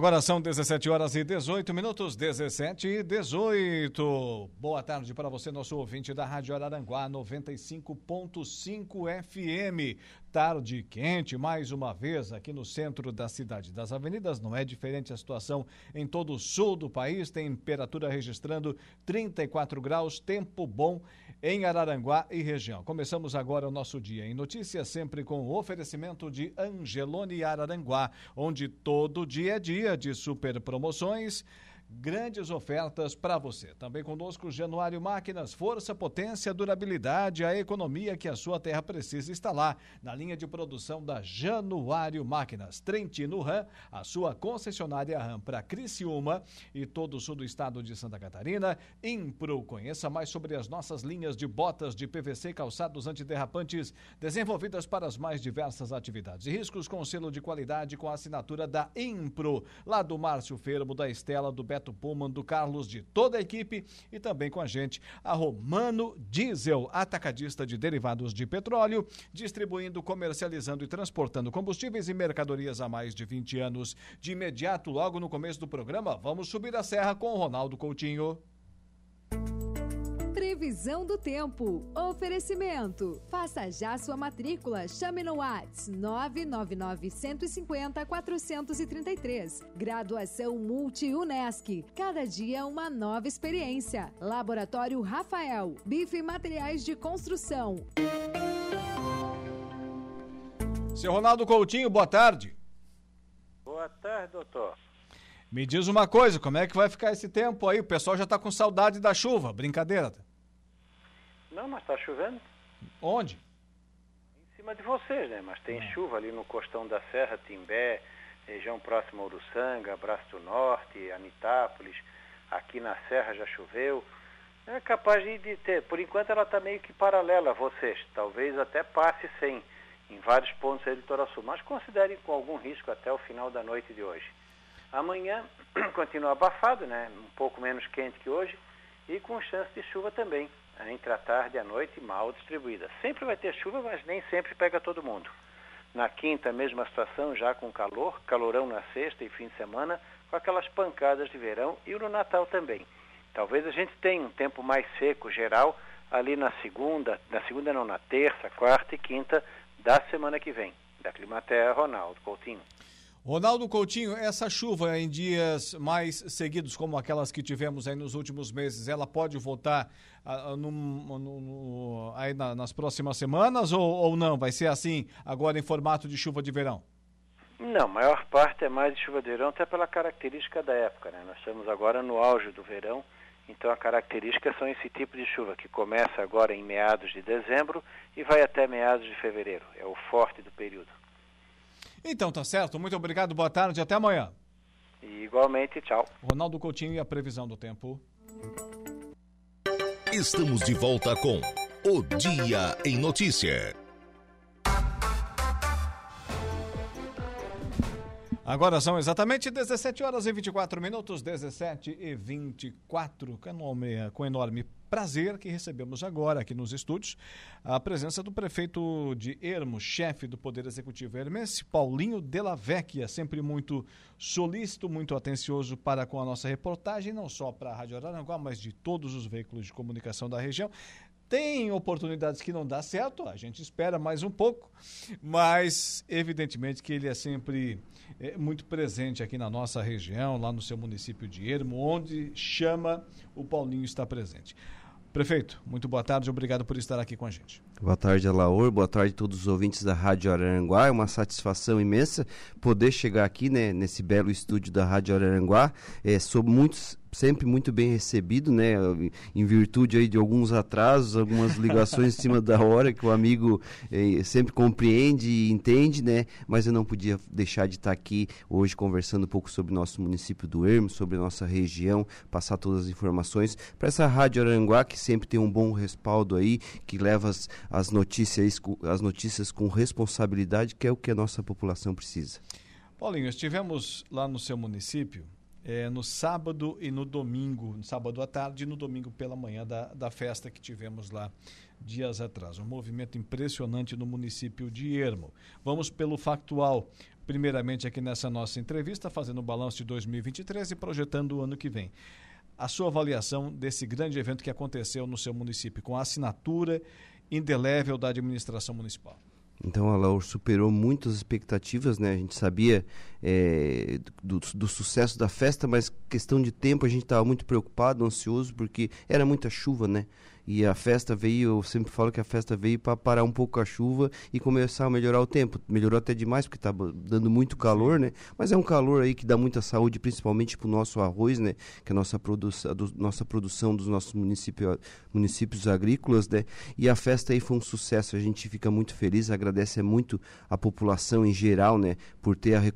Agora são 17 horas e 18 minutos, 17 e 18. Boa tarde para você, nosso ouvinte da Rádio Araranguá 95.5 FM. Tarde quente, mais uma vez, aqui no centro da cidade das avenidas. Não é diferente a situação em todo o sul do país. Temperatura registrando 34 graus, tempo bom em Araranguá e região. Começamos agora o nosso dia em notícias, sempre com o oferecimento de Angelone Araranguá, onde todo dia é dia de super promoções grandes ofertas para você. Também conosco Januário Máquinas, força, potência, durabilidade, a economia que a sua terra precisa lá, na linha de produção da Januário Máquinas. Trentino Ram, a sua concessionária Ram para Criciúma e todo o sul do estado de Santa Catarina. Impro, conheça mais sobre as nossas linhas de botas de PVC calçados antiderrapantes, desenvolvidas para as mais diversas atividades e riscos com selo de qualidade com a assinatura da Impro, lá do Márcio Fermo, da Estela, do Beto Beto Pullman, do Carlos, de toda a equipe e também com a gente a Romano Diesel, atacadista de derivados de petróleo, distribuindo, comercializando e transportando combustíveis e mercadorias há mais de 20 anos. De imediato, logo no começo do programa, vamos subir a serra com o Ronaldo Coutinho. Previsão do tempo. Oferecimento. Faça já sua matrícula. Chame no Whats 999 150 433. Graduação Multi-UNESC. Cada dia uma nova experiência. Laboratório Rafael. Bife e Materiais de Construção. Seu Ronaldo Coutinho, boa tarde. Boa tarde, doutor. Me diz uma coisa, como é que vai ficar esse tempo aí? O pessoal já está com saudade da chuva, brincadeira. Não, mas está chovendo. Onde? Em cima de vocês, né? Mas tem ah. chuva ali no costão da Serra, Timbé, região próxima a Uruçanga, Braço do Norte, Anitápolis. Aqui na Serra já choveu. É capaz de ter. Por enquanto ela está meio que paralela a vocês. Talvez até passe sem em vários pontos aí do litoral sul. Mas considerem com algum risco até o final da noite de hoje. Amanhã continua abafado, né? Um pouco menos quente que hoje e com chance de chuva também entre a tarde e a noite mal distribuída. Sempre vai ter chuva, mas nem sempre pega todo mundo. Na quinta, mesma situação, já com calor, calorão na sexta e fim de semana, com aquelas pancadas de verão e no Natal também. Talvez a gente tenha um tempo mais seco geral ali na segunda, na segunda não, na terça, quarta e quinta da semana que vem. Da Climaterra, Ronaldo Coutinho. Ronaldo Coutinho, essa chuva em dias mais seguidos, como aquelas que tivemos aí nos últimos meses, ela pode voltar uh, no, no, no, aí na, nas próximas semanas ou, ou não? Vai ser assim agora em formato de chuva de verão? Não, a maior parte é mais de chuva de verão, até pela característica da época. Né? Nós estamos agora no auge do verão, então a característica são esse tipo de chuva que começa agora em meados de dezembro e vai até meados de fevereiro. É o forte do período. Então tá certo, muito obrigado, boa tarde, até amanhã. Igualmente, tchau. Ronaldo Coutinho e a previsão do tempo. Estamos de volta com O Dia em Notícia. Agora são exatamente 17 horas e 24 minutos, 17 e 24, com enorme prazer que recebemos agora aqui nos estúdios a presença do prefeito de Ermo, chefe do Poder Executivo Hermense, Paulinho Della Vecchia, sempre muito solícito, muito atencioso para com a nossa reportagem, não só para a Rádio Araranguá, mas de todos os veículos de comunicação da região. Tem oportunidades que não dá certo, a gente espera mais um pouco, mas evidentemente que ele é sempre é, muito presente aqui na nossa região, lá no seu município de Ermo, onde chama o Paulinho está presente. Prefeito, muito boa tarde, obrigado por estar aqui com a gente. Boa tarde, Alaor, boa tarde a todos os ouvintes da Rádio Araranguá. É uma satisfação imensa poder chegar aqui né, nesse belo estúdio da Rádio Araranguá. É, sou muito sempre muito bem recebido, né? Em virtude aí de alguns atrasos, algumas ligações em cima da hora que o amigo eh, sempre compreende e entende, né? Mas eu não podia deixar de estar aqui hoje conversando um pouco sobre nosso município do Ermo, sobre nossa região, passar todas as informações para essa rádio Aranguá que sempre tem um bom respaldo aí, que leva as, as notícias as notícias com responsabilidade, que é o que a nossa população precisa. Paulinho, estivemos lá no seu município é, no sábado e no domingo, no sábado à tarde e no domingo pela manhã da, da festa que tivemos lá dias atrás. Um movimento impressionante no município de Ermo. Vamos pelo factual. Primeiramente, aqui nessa nossa entrevista, fazendo o balanço de 2023 e projetando o ano que vem. A sua avaliação desse grande evento que aconteceu no seu município, com a assinatura indelével da administração municipal. Então a Laur superou muitas expectativas, né? A gente sabia é, do, do, sucesso da festa, mas questão de tempo a gente estava muito preocupado, ansioso, porque era muita chuva, né? E a festa veio, eu sempre falo que a festa veio para parar um pouco a chuva e começar a melhorar o tempo. Melhorou até demais porque estava dando muito calor, né? Mas é um calor aí que dá muita saúde, principalmente para o nosso arroz, né? Que é a nossa, produ do, nossa produção dos nossos município, municípios agrícolas, né? E a festa aí foi um sucesso. A gente fica muito feliz, agradece muito a população em geral, né? Por ter,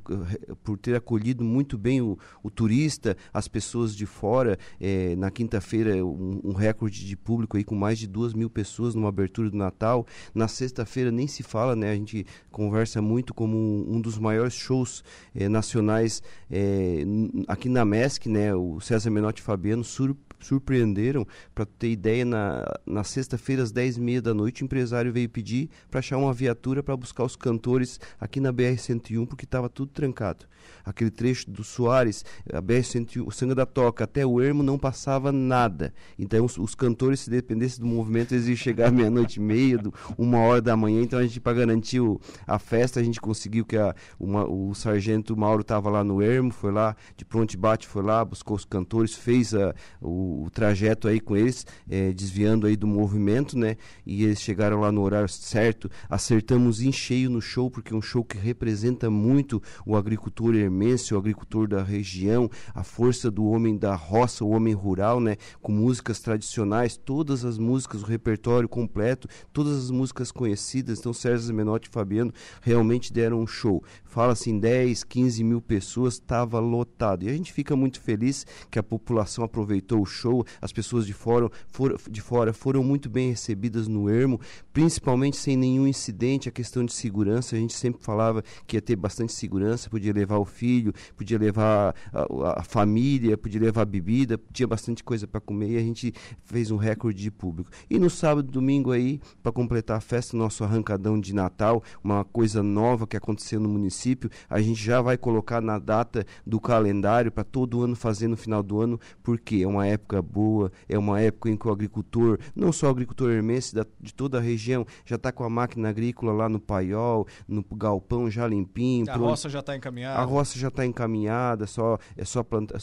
por ter acolhido muito bem o, o turista, as pessoas de fora. É, na quinta-feira, um, um recorde de público aí com mais de duas mil pessoas numa abertura do Natal. Na sexta-feira nem se fala, né? A gente conversa muito como um, dos maiores shows eh, nacionais eh, aqui na MESC, né? O César Menotti Fabiano sur surpreenderam. Para ter ideia, na, na sexta-feira, às 10h30 da noite, o empresário veio pedir para achar uma viatura para buscar os cantores aqui na BR-101, porque estava tudo trancado. Aquele trecho do Soares, a BR-101, o Sangue da Toca, até o Ermo não passava nada. Então, os, os cantores, se dependesse do movimento, eles iam chegar meia-noite e meia, do, uma hora da manhã. Então, a gente, para garantir o, a festa, a gente conseguiu que a, uma, o sargento Mauro estava lá no Ermo, foi lá, de pronto e bate, foi lá, buscou os cantores, fez a, o, o, trajeto aí com eles, é, desviando aí do movimento, né? E eles chegaram lá no horário certo, acertamos em cheio no show, porque é um show que representa muito o agricultor hermense, o agricultor da região, a força do homem da roça, o homem rural, né? Com músicas tradicionais, todas as músicas, o repertório completo, todas as músicas conhecidas. Então, Sérgio Menotti e Fabiano realmente deram um show. Fala-se em 10, 15 mil pessoas, estava lotado. E a gente fica muito feliz que a população aproveitou o show as pessoas de fora, for, de fora foram muito bem recebidas no Ermo, principalmente sem nenhum incidente, a questão de segurança, a gente sempre falava que ia ter bastante segurança, podia levar o filho, podia levar a, a família, podia levar bebida, tinha bastante coisa para comer e a gente fez um recorde de público. E no sábado e domingo aí, para completar a festa, nosso arrancadão de Natal, uma coisa nova que aconteceu no município, a gente já vai colocar na data do calendário para todo ano fazer no final do ano, porque é uma época época boa, é uma época em que o agricultor, não só o agricultor hermense da, de toda a região, já está com a máquina agrícola lá no paiol, no galpão já limpinho. A roça já está encaminhada. A roça já está encaminhada, só, é só plantar,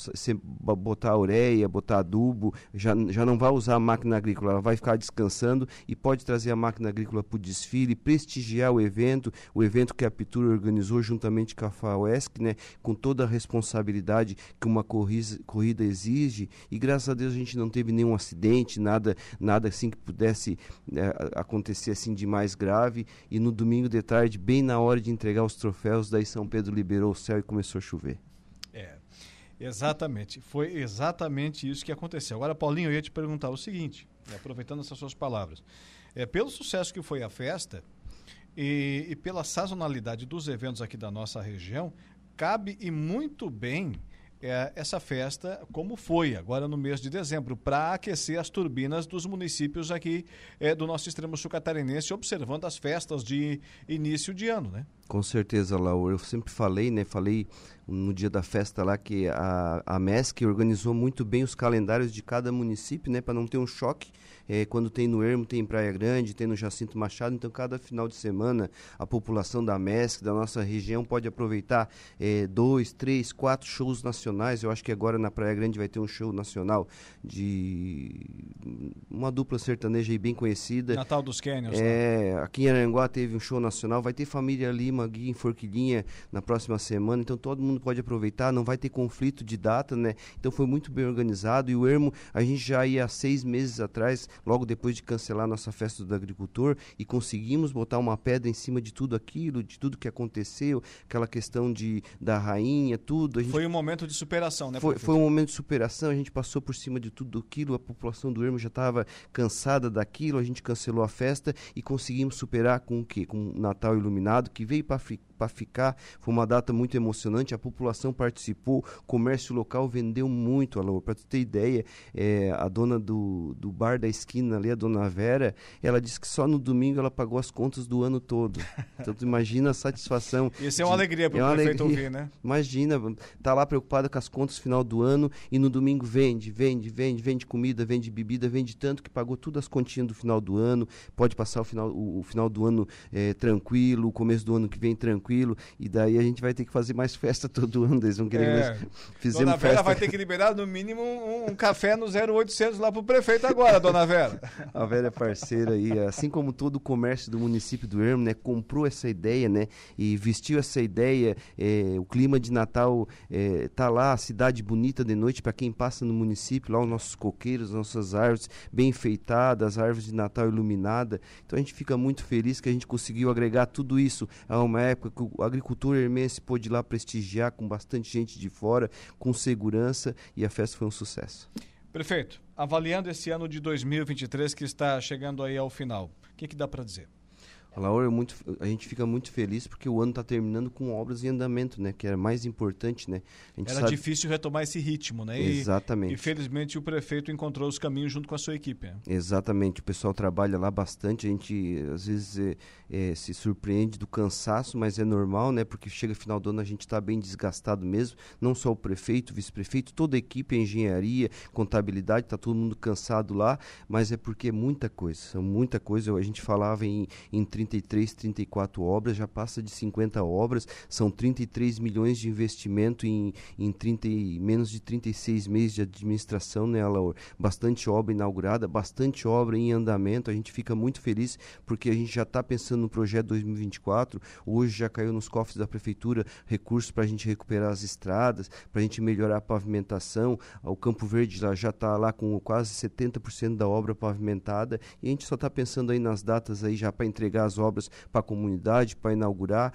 botar ureia, botar adubo, já, já não vai usar a máquina agrícola, ela vai ficar descansando e pode trazer a máquina agrícola para o desfile, prestigiar o evento, o evento que a Pitura organizou juntamente com a FAUESC, né, com toda a responsabilidade que uma corrida, corrida exige, e graças a Deus a gente não teve nenhum acidente, nada, nada assim que pudesse é, acontecer assim de mais grave. E no domingo de tarde, bem na hora de entregar os troféus, daí São Pedro liberou o céu e começou a chover. É, exatamente. Foi exatamente isso que aconteceu. Agora, Paulinho, eu ia te perguntar o seguinte, né, aproveitando essas suas palavras. É, pelo sucesso que foi a festa e, e pela sazonalidade dos eventos aqui da nossa região, cabe e muito bem é, essa festa como foi agora no mês de dezembro, para aquecer as turbinas dos municípios aqui é, do nosso extremo sul catarinense, observando as festas de início de ano, né? Com certeza, Laura. Eu sempre falei, né? Falei no dia da festa lá que a, a MESC organizou muito bem os calendários de cada município, né? Para não ter um choque é, quando tem no Ermo, tem em Praia Grande, tem no Jacinto Machado, então cada final de semana a população da MESC, da nossa região, pode aproveitar é, dois, três, quatro shows nacionais. Eu acho que agora na Praia Grande vai ter um show nacional de uma dupla sertaneja aí bem conhecida. Natal dos Canyons. É, né? aqui em Aranguá teve um show nacional, vai ter Família Lima Erma aqui em Forquilhinha na próxima semana, então todo mundo pode aproveitar, não vai ter conflito de data, né? Então foi muito bem organizado e o Ermo, a gente já ia há seis meses atrás, logo depois de cancelar nossa festa do agricultor e conseguimos botar uma pedra em cima de tudo aquilo, de tudo que aconteceu, aquela questão de da rainha, tudo. foi um momento de superação, né? Foi, foi, um momento de superação, a gente passou por cima de tudo aquilo, a população do Ermo já estava cansada daquilo, a gente cancelou a festa e conseguimos superar com o quê? Com o Natal iluminado, que veio para para ficar. Foi uma data muito emocionante, a população participou, o comércio local vendeu muito, Alô. Para tu ter ideia, é, a dona do, do bar da esquina ali, a dona Vera, ela disse que só no domingo ela pagou as contas do ano todo. Então tu imagina a satisfação. Isso é uma de, alegria para o é prefeito alegria. ouvir, né? Imagina, tá lá preocupada com as contas final do ano e no domingo vende, vende, vende, vende comida, vende bebida, vende tanto que pagou todas as continhas do final do ano, pode passar o final, o, o final do ano é, tranquilo, o começo do ano que vem tranquilo tranquilo. E daí a gente vai ter que fazer mais festa todo ano. Eles vão querer é. mais. Fizemos dona Vera festa. vai ter que liberar no mínimo um, um café no 0800 lá pro prefeito agora, dona Vera. a é parceira aí, assim como todo o comércio do município do Ermo, né, comprou essa ideia, né, e vestiu essa ideia. É, o clima de Natal é, tá lá, a cidade bonita de noite para quem passa no município, lá os nossos coqueiros, nossas árvores bem enfeitadas, árvores de Natal iluminada. Então a gente fica muito feliz que a gente conseguiu agregar tudo isso a uma época o agricultor hermense pôde ir lá prestigiar com bastante gente de fora, com segurança, e a festa foi um sucesso. Prefeito, avaliando esse ano de 2023 que está chegando aí ao final, o que, que dá para dizer? Laura, muito, a gente fica muito feliz porque o ano está terminando com obras em andamento, né? Que era mais importante, né? Era sabe... difícil retomar esse ritmo, né? E, Exatamente. E felizmente o prefeito encontrou os caminhos junto com a sua equipe. Né? Exatamente. O pessoal trabalha lá bastante. A gente às vezes é, é, se surpreende do cansaço, mas é normal, né? Porque chega final do ano a gente está bem desgastado mesmo. Não só o prefeito, o vice-prefeito, toda a equipe, a engenharia, contabilidade, está todo mundo cansado lá. Mas é porque é muita coisa, muita coisa. A gente falava em, em 33, 34 obras, já passa de 50 obras, são 33 milhões de investimento em, em 30, menos de 36 meses de administração, né? Bastante obra inaugurada, bastante obra em andamento, a gente fica muito feliz porque a gente já está pensando no projeto 2024, hoje já caiu nos cofres da prefeitura recursos para a gente recuperar as estradas, para a gente melhorar a pavimentação, o Campo Verde já está lá com quase 70% da obra pavimentada. E a gente só está pensando aí nas datas aí já para entregar as obras para a comunidade, para inaugurar.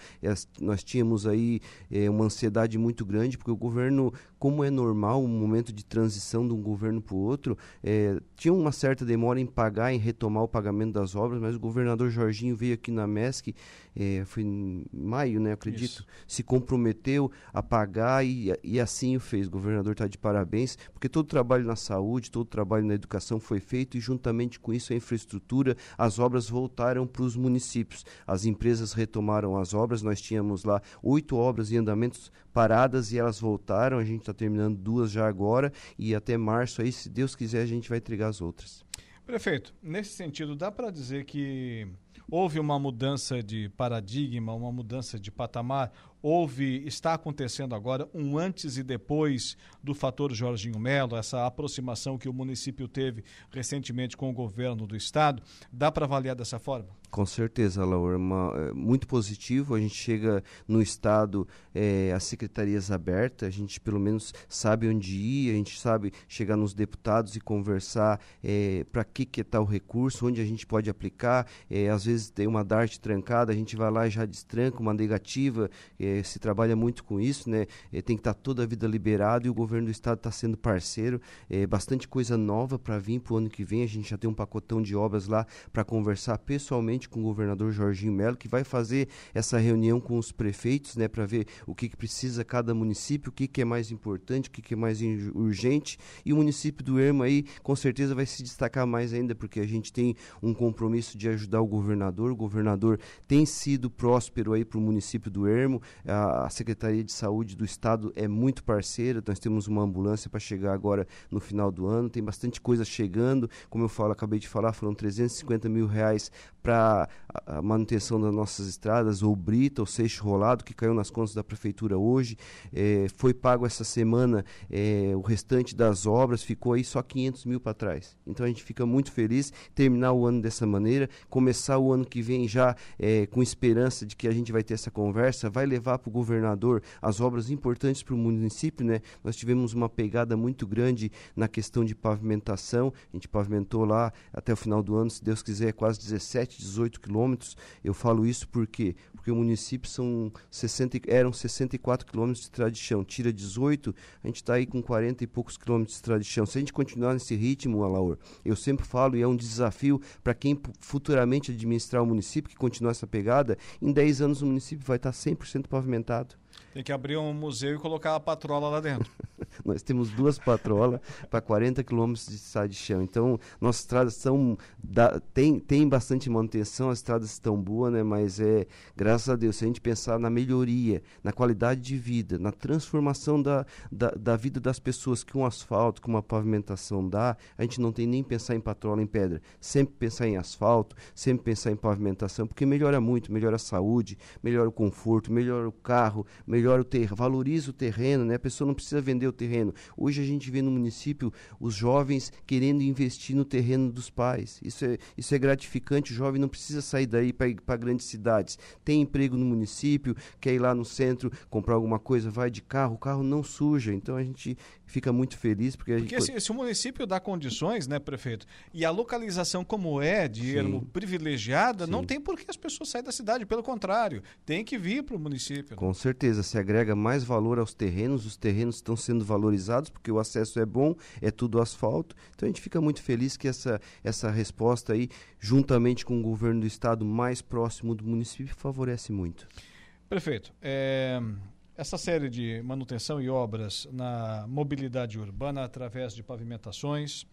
nós tínhamos aí é, uma ansiedade muito grande, porque o governo, como é normal, um momento de transição de um governo para o outro, é, tinha uma certa demora em pagar, em retomar o pagamento das obras, mas o governador Jorginho veio aqui na MESC, é, foi em maio, né, acredito, Isso. se comprometeu a pagar e, e assim o fez. O governador está de parabéns, porque todo o trabalho na saúde, todo o trabalho na educação foi feito e juntamente com isso a infraestrutura, as obras voltaram para os municípios. As empresas retomaram as obras, nós tínhamos lá oito obras em andamentos paradas e elas voltaram. A gente está terminando duas já agora e até março aí, se Deus quiser, a gente vai entregar as outras. Prefeito, nesse sentido, dá para dizer que houve uma mudança de paradigma, uma mudança de patamar, houve, está acontecendo agora um antes e depois do fator Jorginho Melo, essa aproximação que o município teve recentemente com o governo do estado. Dá para avaliar dessa forma? Com certeza, Laura, é, muito positivo. A gente chega no estado, é, as secretarias abertas, a gente pelo menos sabe onde ir, a gente sabe chegar nos deputados e conversar é, para que que está o recurso, onde a gente pode aplicar. É, às vezes tem uma DART trancada, a gente vai lá e já destranca uma negativa. É, se trabalha muito com isso, né? É, tem que estar tá toda a vida liberado e o governo do estado está sendo parceiro. É, bastante coisa nova para vir para o ano que vem. A gente já tem um pacotão de obras lá para conversar pessoalmente com o governador Jorginho Melo, que vai fazer essa reunião com os prefeitos, né? Para ver o que, que precisa cada município, o que, que é mais importante, o que, que é mais urgente. E o município do Ermo aí, com certeza, vai se destacar mais ainda, porque a gente tem um compromisso de ajudar o governador. O governador tem sido próspero aí para o município do Ermo A, a Secretaria de Saúde do Estado é muito parceira, nós temos uma ambulância para chegar agora no final do ano, tem bastante coisa chegando, como eu falo, acabei de falar, foram 350 mil reais para a manutenção das nossas estradas, ou brita, ou seixo rolado, que caiu nas contas da prefeitura hoje, é, foi pago essa semana é, o restante das obras, ficou aí só 500 mil para trás. Então a gente fica muito feliz terminar o ano dessa maneira, começar o ano que vem já é, com esperança de que a gente vai ter essa conversa, vai levar para o governador as obras importantes para o município, né? Nós tivemos uma pegada muito grande na questão de pavimentação, a gente pavimentou lá até o final do ano, se Deus quiser, quase 17, 18 quilômetros. Eu falo isso porque porque o município são 60, eram 64 quilômetros de estrada de chão, tira 18, a gente está aí com 40 e poucos quilômetros de estrada de chão. Se a gente continuar nesse ritmo, Alaor, eu sempre falo e é um desafio para quem futuramente administrar o município, que continuar essa pegada, em 10 anos o município vai estar tá 100% pavimentado. Tem que abrir um museu e colocar a patrola lá dentro. Nós temos duas patrolas para 40 quilômetros de estrada de chão. Então, nossas estradas são. Da, tem, tem bastante manutenção, as estradas estão boas, né? Mas é, graças a Deus, se a gente pensar na melhoria, na qualidade de vida, na transformação da, da, da vida das pessoas que um asfalto, que uma pavimentação dá, a gente não tem nem pensar em patrola em pedra. Sempre pensar em asfalto, sempre pensar em pavimentação, porque melhora muito, melhora a saúde, melhora o conforto, melhora o carro, melhor o terreno, valoriza o terreno, né? A pessoa não precisa vender o terreno. Hoje a gente vê no município os jovens querendo investir no terreno dos pais. Isso é, isso é gratificante. O jovem não precisa sair daí para grandes cidades. Tem emprego no município, quer ir lá no centro comprar alguma coisa, vai de carro, o carro não suja. Então a gente fica muito feliz porque a porque gente... se, se, o município dá condições, né, prefeito, e a localização como é de ermo privilegiada, Sim. não tem por que as pessoas saírem da cidade, pelo contrário, tem que vir para o município. Né? Com certeza, se agrega mais valor aos terrenos, os terrenos estão sendo valorizados porque o acesso é bom, é tudo asfalto. Então a gente fica muito feliz que essa, essa resposta aí, juntamente com o governo do estado mais próximo do município, favorece muito. Prefeito, é, essa série de manutenção e obras na mobilidade urbana através de pavimentações.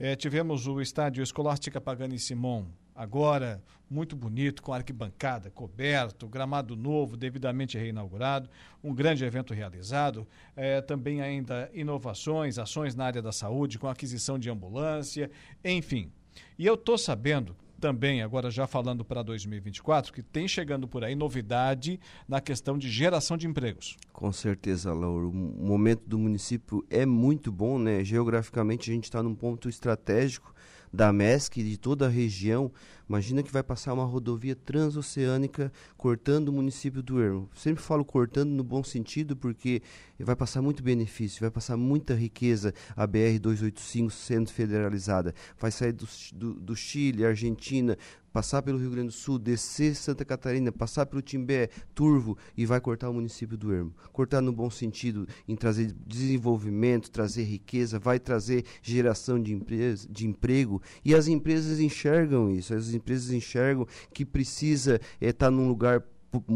É, tivemos o estádio Escolástica Pagani Simon, agora muito bonito, com arquibancada coberto, gramado novo, devidamente reinaugurado, um grande evento realizado. É, também ainda inovações, ações na área da saúde, com aquisição de ambulância, enfim. E eu estou sabendo também, agora já falando para 2024, que tem chegando por aí novidade na questão de geração de empregos. Com certeza, Lauro. O momento do município é muito bom, né? Geograficamente a gente está num ponto estratégico da MESC e de toda a região. Imagina que vai passar uma rodovia transoceânica cortando o município do Ermo. Sempre falo cortando no bom sentido porque vai passar muito benefício, vai passar muita riqueza a BR-285 sendo federalizada. Vai sair do, do, do Chile, Argentina, passar pelo Rio Grande do Sul, descer Santa Catarina, passar pelo Timbé, Turvo e vai cortar o município do Ermo. Cortar no bom sentido, em trazer desenvolvimento, trazer riqueza, vai trazer geração de, empresa, de emprego e as empresas enxergam isso, as empresas enxergam que precisa estar é, tá num lugar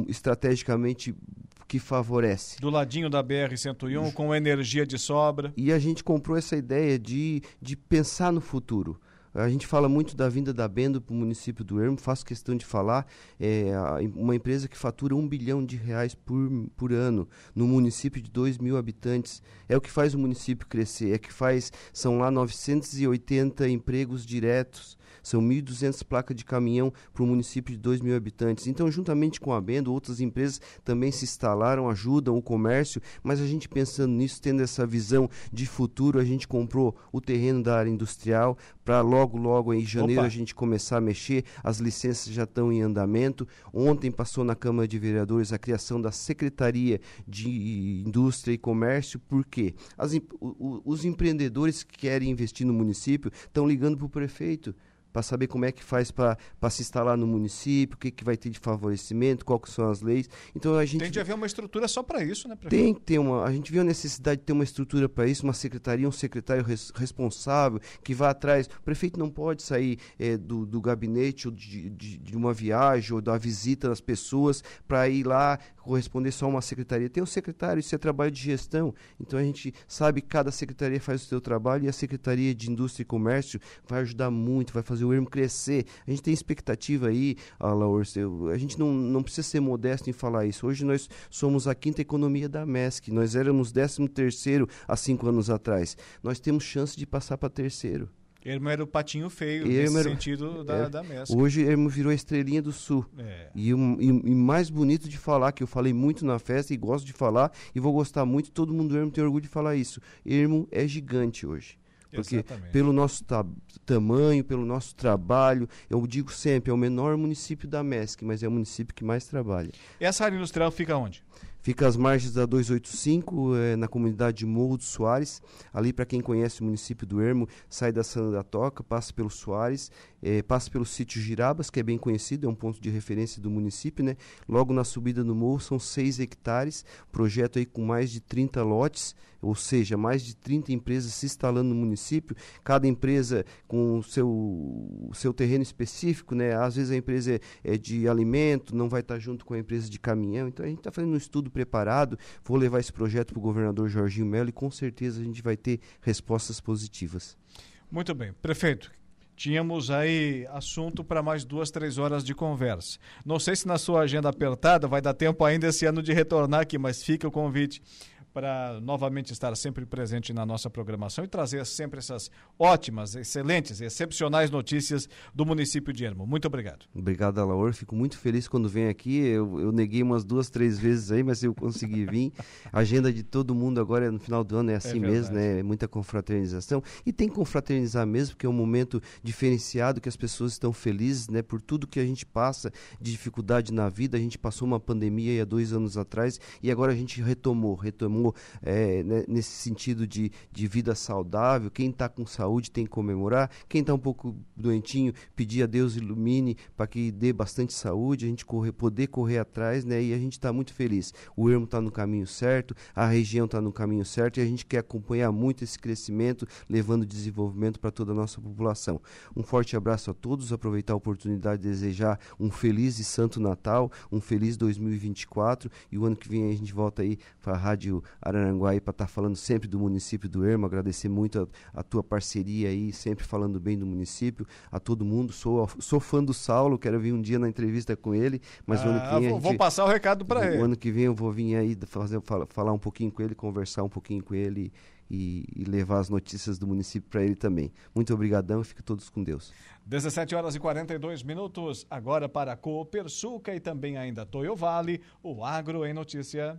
estrategicamente que favorece. Do ladinho da BR-101, com energia de sobra. E a gente comprou essa ideia de, de pensar no futuro. A gente fala muito da vinda da Bendo para o município do Ermo, faço questão de falar, é uma empresa que fatura um bilhão de reais por, por ano no município de 2 mil habitantes. É o que faz o município crescer, é que faz, são lá 980 empregos diretos, são 1.200 placas de caminhão para um município de 2 mil habitantes. Então, juntamente com a Bendo, outras empresas também se instalaram, ajudam o comércio, mas a gente pensando nisso, tendo essa visão de futuro, a gente comprou o terreno da área industrial para logo, logo em janeiro Opa. a gente começar a mexer. As licenças já estão em andamento. Ontem passou na Câmara de Vereadores a criação da Secretaria de Indústria e Comércio, porque as, o, os empreendedores que querem investir no município estão ligando para o prefeito para saber como é que faz para se instalar no município, o que, que vai ter de favorecimento, quais são as leis. Então a gente tem de haver uma estrutura só para isso, né? Prefeito? Tem que ter uma. A gente viu a necessidade de ter uma estrutura para isso, uma secretaria, um secretário res, responsável que vá atrás. O prefeito não pode sair é, do, do gabinete ou de, de, de, uma viagem ou da visita das pessoas para ir lá corresponder só a uma secretaria. Tem um secretário, isso é trabalho de gestão. Então a gente sabe que cada secretaria faz o seu trabalho e a secretaria de indústria e comércio vai ajudar muito, vai fazer fazer o ermo crescer. A gente tem expectativa aí, Laura, a gente não, não precisa ser modesto em falar isso. Hoje nós somos a quinta economia da MESC, nós éramos décimo terceiro há cinco anos atrás. Nós temos chance de passar para terceiro. Ermo era o patinho feio, Ermo nesse sentido da, é, da MESC. Hoje Ermo virou a estrelinha do sul. É. E, e, e, mais bonito de falar, que eu falei muito na festa e gosto de falar, e vou gostar muito, todo mundo do Ermo tem orgulho de falar isso. Ermo é gigante hoje. Porque Exatamente. pelo nosso tamanho, pelo nosso trabalho, eu digo sempre, é o menor município da MESC, mas é o município que mais trabalha. Essa área industrial fica onde? Fica às margens da 285, é, na comunidade de Morro dos Soares. Ali, para quem conhece o município do Ermo, sai da Santa da Toca, passa pelo Soares, é, passa pelo sítio Girabas, que é bem conhecido, é um ponto de referência do município. Né? Logo na subida no morro, são 6 hectares, projeto aí com mais de 30 lotes, ou seja, mais de 30 empresas se instalando no município, cada empresa com o seu, seu terreno específico, né? às vezes a empresa é, é de alimento, não vai estar junto com a empresa de caminhão, então a gente está fazendo um estudo preparado. Vou levar esse projeto para o governador Jorginho Melo e com certeza a gente vai ter respostas positivas. Muito bem. Prefeito, tínhamos aí assunto para mais duas, três horas de conversa. Não sei se na sua agenda apertada vai dar tempo ainda esse ano de retornar aqui, mas fica o convite para novamente estar sempre presente na nossa programação e trazer sempre essas ótimas, excelentes, excepcionais notícias do município de Ermo. Muito obrigado. Obrigado, Alaor. Fico muito feliz quando vem aqui. Eu, eu, neguei umas duas, três vezes aí, mas eu consegui vir. A agenda de todo mundo agora no final do ano é assim é mesmo, né? É muita confraternização. E tem que confraternizar mesmo, porque é um momento diferenciado que as pessoas estão felizes, né? Por tudo que a gente passa de dificuldade na vida. A gente passou uma pandemia há dois anos atrás e agora a gente retomou, retomou é, né, nesse sentido de, de vida saudável. Quem está com saúde tem que comemorar. Quem está um pouco doentinho, pedir a Deus ilumine para que dê bastante saúde, a gente correr, poder correr atrás, né? E a gente está muito feliz. O Ermo está no caminho certo, a região está no caminho certo e a gente quer acompanhar muito esse crescimento, levando desenvolvimento para toda a nossa população. Um forte abraço a todos, aproveitar a oportunidade de desejar um feliz e santo Natal, um feliz 2024 e o ano que vem a gente volta aí para a Rádio Araranguá para estar tá falando sempre do município do Ermo, agradecer muito a, a, tua parceria aí, sempre falando bem do município, a todo mundo. Sou, sou fã do Saulo, quero vir um dia na entrevista com ele, mas ah, o ano que ah, vem. Vou, gente, vou passar o recado para ele. O ano que vem eu vou vir aí fazer, falar, falar um pouquinho com ele, conversar um pouquinho com ele. E, e, levar as notícias do município para ele também. Muito obrigadão e fiquem todos com Deus. 17 horas e 42 minutos, agora para Coopersuca e também ainda Toyo Vale, o Agro em Notícia.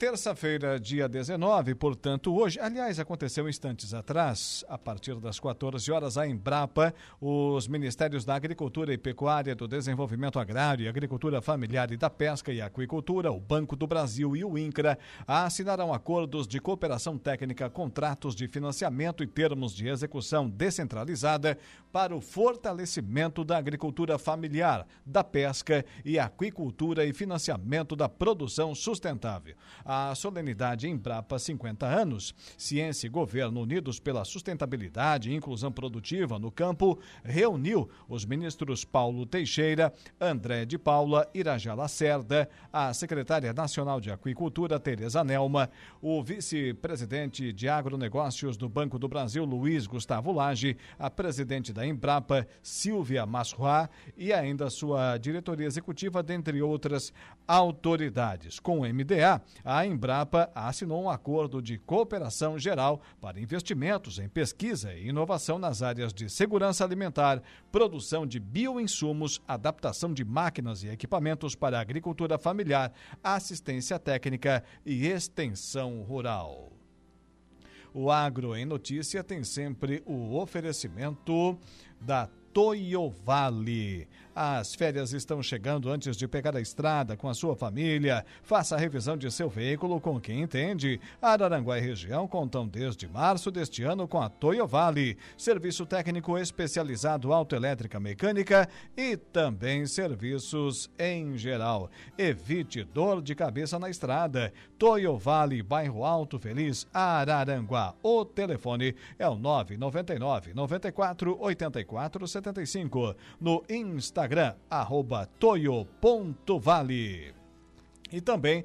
Terça-feira, dia 19, portanto, hoje, aliás, aconteceu instantes atrás, a partir das 14 horas, a Embrapa, os Ministérios da Agricultura e Pecuária, do Desenvolvimento Agrário, Agricultura Familiar e da Pesca e Aquicultura, o Banco do Brasil e o INCRA assinaram acordos de cooperação técnica, contratos de financiamento e termos de execução descentralizada para o fortalecimento da agricultura familiar, da pesca e aquicultura e financiamento da produção sustentável. A solenidade Embrapa 50 anos, Ciência e Governo Unidos pela Sustentabilidade e Inclusão Produtiva no Campo, reuniu os ministros Paulo Teixeira, André de Paula, Irajá Lacerda, a secretária nacional de Aquicultura, Tereza Nelma, o vice-presidente de agronegócios do Banco do Brasil, Luiz Gustavo Lage, a presidente da Embrapa, Silvia Masruá, e ainda sua diretoria executiva, dentre outras autoridades. Com o MDA, a Embrapa assinou um acordo de cooperação geral para investimentos em pesquisa e inovação nas áreas de segurança alimentar, produção de bioinsumos, adaptação de máquinas e equipamentos para a agricultura familiar, assistência técnica e extensão rural. O Agro em Notícia tem sempre o oferecimento da Toyovale. As férias estão chegando antes de pegar a estrada com a sua família. Faça a revisão de seu veículo com quem entende. Araranguá e região contam desde março deste ano com a Toyo Vale, serviço técnico especializado autoelétrica mecânica e também serviços em geral. Evite dor de cabeça na estrada. Toyo Vale, bairro Alto Feliz, Araranguá. O telefone é o 999 94 84 75. No Instagram, arroba toyo.vale. E também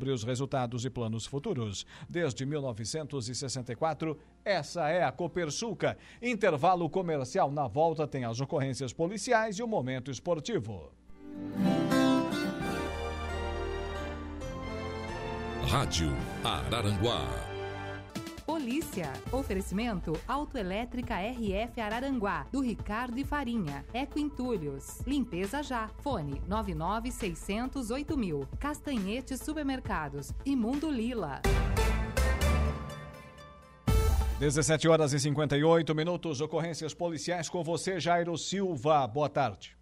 sobre os resultados e planos futuros. Desde 1964, essa é a Copersuca. Intervalo comercial. Na volta tem as ocorrências policiais e o momento esportivo. Rádio Araranguá. Polícia. Oferecimento Autoelétrica RF Araranguá, do Ricardo e Farinha. Eco Entulhos. Limpeza já. Fone 99608 mil. Castanhetes Supermercados. E Mundo Lila. 17 horas e 58 minutos. Ocorrências policiais com você, Jairo Silva. Boa tarde.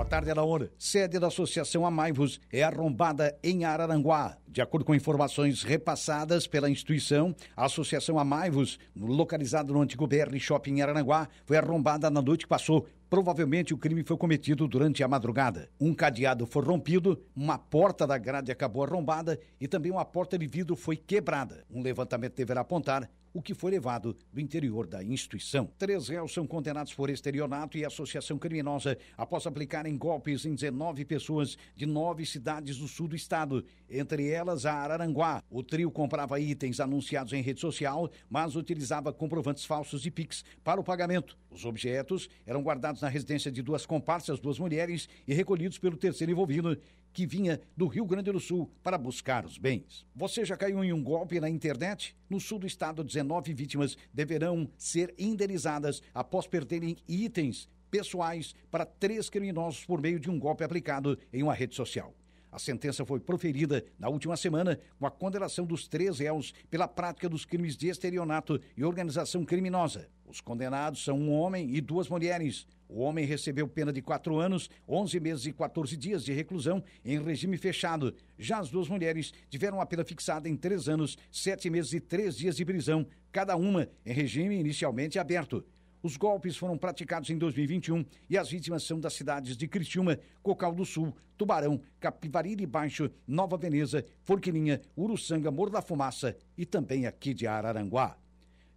Boa tarde, Alaor. Sede da Associação Amaivos é arrombada em Araranguá. De acordo com informações repassadas pela instituição, a Associação Amaivos, localizada no antigo BR Shopping em Araranguá, foi arrombada na noite que passou. Provavelmente o crime foi cometido durante a madrugada. Um cadeado foi rompido, uma porta da grade acabou arrombada e também uma porta de vidro foi quebrada. Um levantamento deverá apontar o que foi levado do interior da instituição. Três réus são condenados por estelionato e associação criminosa após aplicarem golpes em 19 pessoas de nove cidades do sul do estado, entre elas a Araranguá. O trio comprava itens anunciados em rede social, mas utilizava comprovantes falsos de Pix para o pagamento. Os objetos eram guardados na residência de duas comparsas, duas mulheres, e recolhidos pelo terceiro envolvido, que vinha do Rio Grande do Sul para buscar os bens. Você já caiu em um golpe na internet? No sul do estado, 19 vítimas deverão ser indenizadas após perderem itens pessoais para três criminosos por meio de um golpe aplicado em uma rede social. A sentença foi proferida na última semana com a condenação dos três réus pela prática dos crimes de estelionato e organização criminosa. Os condenados são um homem e duas mulheres. O homem recebeu pena de quatro anos, 11 meses e 14 dias de reclusão em regime fechado. Já as duas mulheres tiveram a pena fixada em três anos, sete meses e três dias de prisão, cada uma em regime inicialmente aberto. Os golpes foram praticados em 2021 e as vítimas são das cidades de Criciúma, Cocal do Sul, Tubarão, Capivari de Baixo, Nova Veneza, Forquilinha, Uruçanga, Morro da Fumaça e também aqui de Araranguá.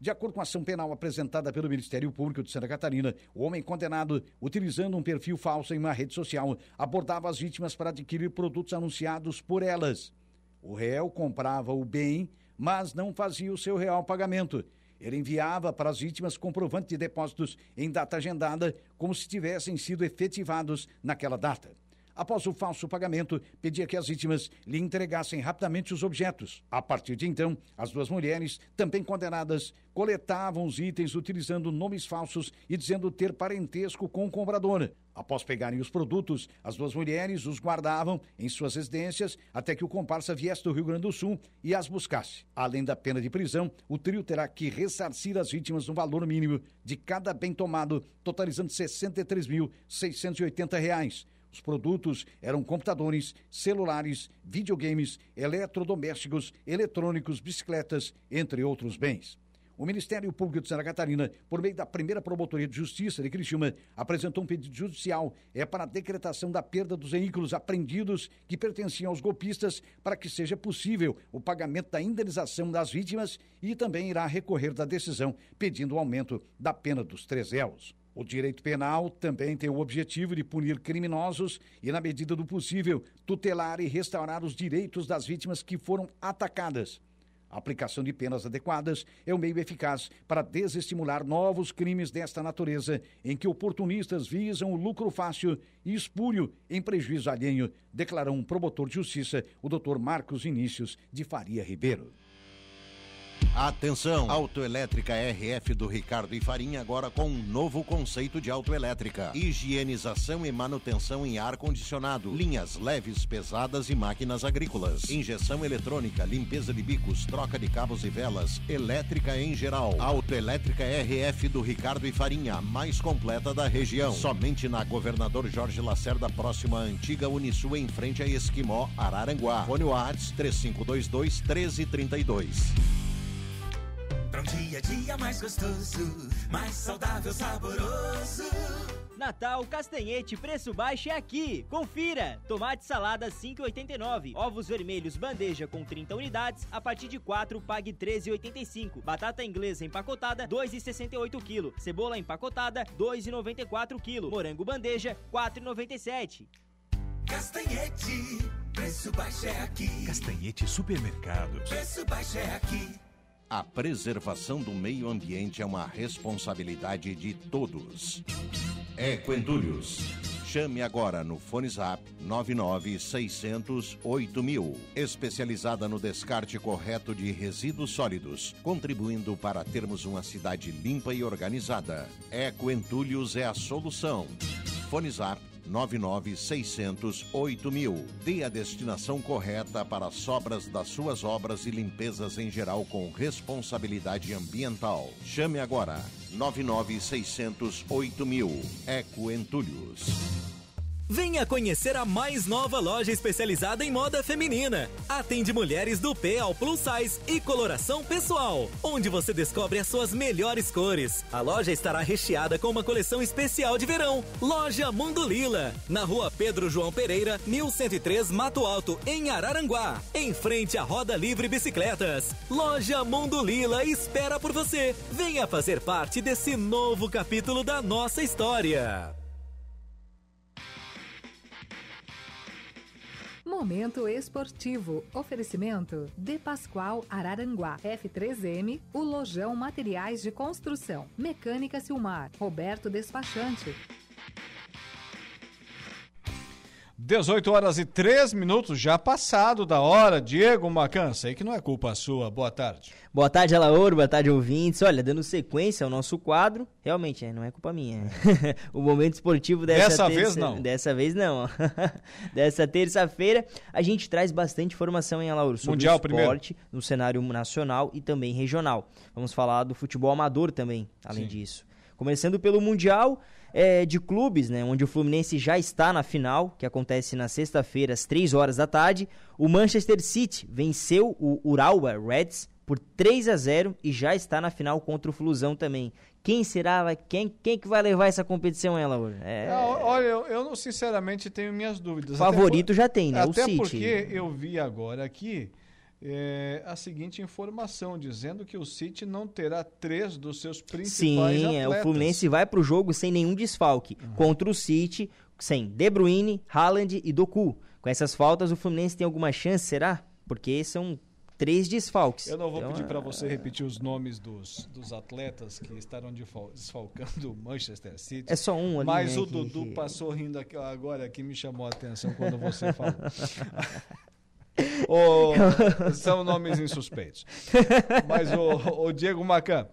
De acordo com a ação penal apresentada pelo Ministério Público de Santa Catarina, o homem condenado, utilizando um perfil falso em uma rede social, abordava as vítimas para adquirir produtos anunciados por elas. O réu comprava o bem, mas não fazia o seu real pagamento. Ele enviava para as vítimas comprovante de depósitos em data agendada, como se tivessem sido efetivados naquela data. Após o falso pagamento, pedia que as vítimas lhe entregassem rapidamente os objetos. A partir de então, as duas mulheres, também condenadas, coletavam os itens utilizando nomes falsos e dizendo ter parentesco com o comprador. Após pegarem os produtos, as duas mulheres os guardavam em suas residências até que o comparsa viesse do Rio Grande do Sul e as buscasse. Além da pena de prisão, o trio terá que ressarcir as vítimas no valor mínimo de cada bem tomado, totalizando R$ 63.680. Os produtos eram computadores, celulares, videogames, eletrodomésticos, eletrônicos, bicicletas, entre outros bens. O Ministério Público de Santa Catarina, por meio da primeira Promotoria de Justiça de Criciúma, apresentou um pedido judicial é para a decretação da perda dos veículos apreendidos que pertenciam aos golpistas para que seja possível o pagamento da indenização das vítimas e também irá recorrer da decisão pedindo o aumento da pena dos três réus. O direito penal também tem o objetivo de punir criminosos e, na medida do possível, tutelar e restaurar os direitos das vítimas que foram atacadas. A aplicação de penas adequadas é o meio eficaz para desestimular novos crimes desta natureza, em que oportunistas visam o lucro fácil e espúrio em prejuízo alheio, declarou um promotor de justiça, o doutor Marcos Inícios de Faria Ribeiro. Atenção! Autoelétrica RF do Ricardo e Farinha agora com um novo conceito de autoelétrica. Higienização e manutenção em ar-condicionado, linhas leves, pesadas e máquinas agrícolas. Injeção eletrônica, limpeza de bicos, troca de cabos e velas, elétrica em geral. Autoelétrica RF do Ricardo e Farinha, mais completa da região. Somente na Governador Jorge Lacerda, próxima à antiga Unisul, em frente a Esquimó, Araranguá. Fone Whats 3522 1332. Pra um dia a dia mais gostoso, mais saudável, saboroso. Natal Castanhete, preço baixo é aqui. Confira! Tomate salada 5,89. Ovos vermelhos bandeja com 30 unidades a partir de 4 pague 13,85. Batata inglesa empacotada 2,68 kg. Cebola empacotada 2,94 kg. Morango bandeja 4,97. Castanhete, preço baixo é aqui. Castanhete Supermercados. Preço baixo é aqui. A preservação do meio ambiente é uma responsabilidade de todos. Equentulhos. Chame agora no Fone Zap 996008000. Especializada no descarte correto de resíduos sólidos, contribuindo para termos uma cidade limpa e organizada. Ecoentulhos é a solução. Fone Zap 996008000. Dê a destinação correta para as sobras das suas obras e limpezas em geral com responsabilidade ambiental. Chame agora 996008000. Eco Entulhos. Venha conhecer a mais nova loja especializada em moda feminina. Atende mulheres do P ao Plus Size e coloração pessoal, onde você descobre as suas melhores cores. A loja estará recheada com uma coleção especial de verão. Loja Mundo Lila, na rua Pedro João Pereira, 1103 Mato Alto, em Araranguá, em frente à Roda Livre Bicicletas. Loja Mundo Lila espera por você. Venha fazer parte desse novo capítulo da nossa história. Momento esportivo. Oferecimento De Pascoal Araranguá. F3M, o Lojão Materiais de Construção. Mecânica Silmar. Roberto Despachante. 18 horas e 3 minutos, já passado da hora. Diego Macan, sei que não é culpa sua. Boa tarde. Boa tarde, Alaor. Boa tarde, ouvintes. Olha, dando sequência ao nosso quadro, realmente, é, não é culpa minha. o momento esportivo dessa, dessa terça... vez não. Dessa vez não. dessa terça-feira, a gente traz bastante informação em Alaor sobre Mundial, o esporte primeiro. no cenário nacional e também regional. Vamos falar do futebol amador também, além Sim. disso. Começando pelo Mundial, é, de clubes, né, onde o Fluminense já está na final, que acontece na sexta-feira, às 3 horas da tarde. O Manchester City venceu o Urawa Reds por 3 a 0 e já está na final contra o Flusão também. Quem será? Quem, quem que vai levar essa competição, ela hoje? É... olha, eu, eu sinceramente tenho minhas dúvidas. Favorito por, já tem, né? Até o City. porque eu vi agora aqui é, a seguinte informação, dizendo que o City não terá três dos seus principais Sim, atletas. É, o Fluminense vai para o jogo sem nenhum desfalque. Uhum. Contra o City, sem De Bruyne, Haaland e Doku. Com essas faltas, o Fluminense tem alguma chance, será? Porque são três desfalques. Eu não vou então, pedir para você repetir os nomes dos, dos atletas que estarão desfalcando o Manchester City. É só um ali, Mas né, o Dudu que... passou rindo aqui, agora que me chamou a atenção quando você falou. o, são nomes insuspeitos. Mas o, o Diego Macan,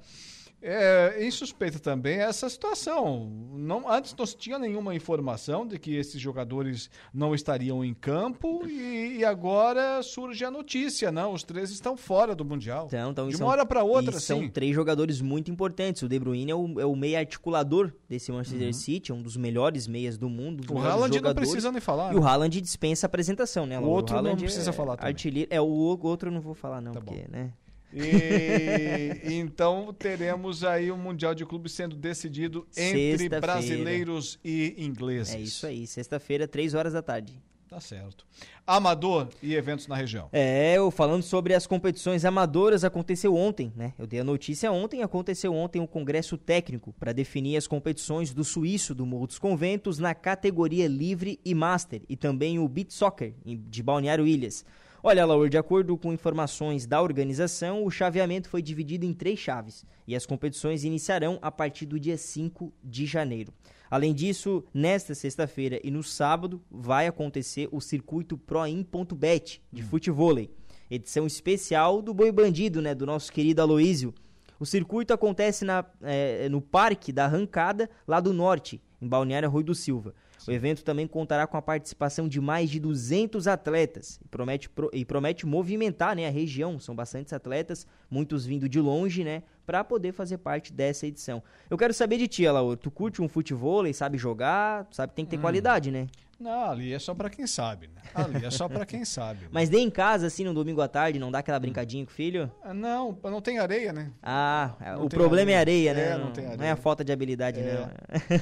é insuspeita também essa situação. Não, antes não se tinha nenhuma informação de que esses jogadores não estariam em campo e, e agora surge a notícia, não? Os três estão fora do Mundial. Então, então, de uma hora para outra, e São três jogadores muito importantes. O De Bruyne é o, é o meio articulador desse Manchester uhum. City, um dos melhores meias do mundo. O Haaland não precisa nem falar. E o Haaland dispensa a apresentação, né? O outro o não precisa é falar também. Artilheiro, é, o outro não vou falar não, tá porque, bom. né? E então teremos aí o Mundial de Clubes sendo decidido entre brasileiros e ingleses. É isso aí, sexta-feira, três horas da tarde. Tá certo. Amador e eventos na região. É, eu falando sobre as competições amadoras, aconteceu ontem, né? Eu dei a notícia ontem, aconteceu ontem um congresso técnico para definir as competições do Suíço do Morro dos Conventos na categoria livre e master e também o beat soccer de Balneário Ilhas. Olha, Laura, de acordo com informações da organização, o chaveamento foi dividido em três chaves e as competições iniciarão a partir do dia 5 de janeiro. Além disso, nesta sexta-feira e no sábado vai acontecer o circuito Proin.bet de futevôlei, edição especial do Boi Bandido, né, do nosso querido Aloísio. O circuito acontece na, eh, no Parque da Arrancada, lá do norte, em Balneário Rui do Silva. O evento também contará com a participação de mais de 200 atletas e promete, pro- e promete movimentar né, a região. São bastantes atletas, muitos vindo de longe, né? Para poder fazer parte dessa edição. Eu quero saber de ti, Alaor. Tu curte um futebol, sabe jogar, sabe que tem que ter Hum. qualidade, né? Não, ali é só pra quem sabe, né? Ali é só pra quem sabe. Mas nem em casa, assim, no domingo à tarde, não dá aquela brincadinha com o filho? Ah, Não, não tem areia, né? Ah, Não o problema é areia. areia, né? É, não tem Não é areia. a falta de habilidade, É. não.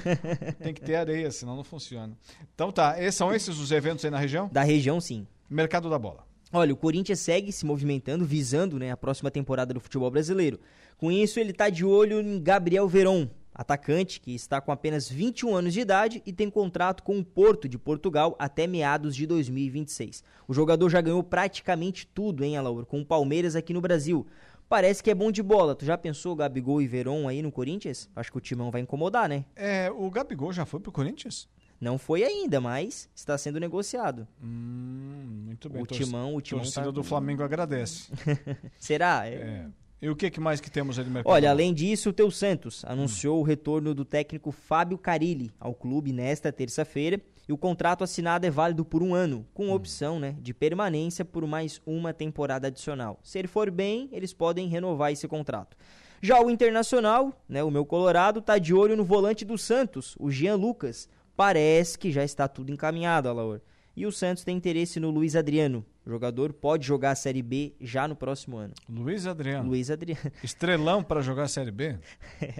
Tem que ter areia, senão não funciona. Então tá, são esses os eventos aí na região? Da região, sim. Mercado da bola. Olha, o Corinthians segue se movimentando, visando né, a próxima temporada do futebol brasileiro. Com isso, ele está de olho em Gabriel Veron, atacante que está com apenas 21 anos de idade e tem contrato com o Porto de Portugal até meados de 2026. O jogador já ganhou praticamente tudo, hein, Alaur, com o Palmeiras aqui no Brasil. Parece que é bom de bola. Tu já pensou Gabigol e Veron aí no Corinthians? Acho que o Timão vai incomodar, né? É, o Gabigol já foi pro Corinthians? Não foi ainda, mas está sendo negociado. Hum, muito bem. O Timão, o Timão torcida tá- do Flamengo agradece. Será? É. E o que, que mais que temos ali no mercado? Olha, além disso, o Teu Santos anunciou o retorno do técnico Fábio Carilli ao clube nesta terça-feira e o contrato assinado é válido por um ano, com opção né, de permanência por mais uma temporada adicional. Se ele for bem, eles podem renovar esse contrato. Já o Internacional, né, o meu Colorado, tá de olho no volante do Santos, o Jean Lucas. Parece que já está tudo encaminhado, Alaor. E o Santos tem interesse no Luiz Adriano. O jogador pode jogar a Série B já no próximo ano. Luiz Adriano. Luiz Adriano. Estrelão para jogar a Série B?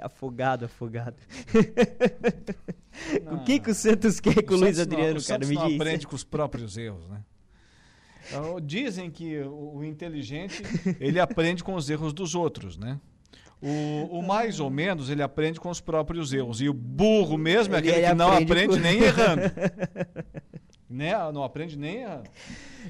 afogado, afogado. o que, que o Santos quer com o Luiz Santos não- Adriano, o cara? Santos Me não diz. aprende com os próprios erros, né? Então, Dizem que o o inteligente, ele aprende com os erros dos outros, né? O, o mais ou menos, ele aprende com os próprios erros. E o burro mesmo é Ele- aquele ele que não aprende aprende com- nem errando. Né? Não aprende nem errando.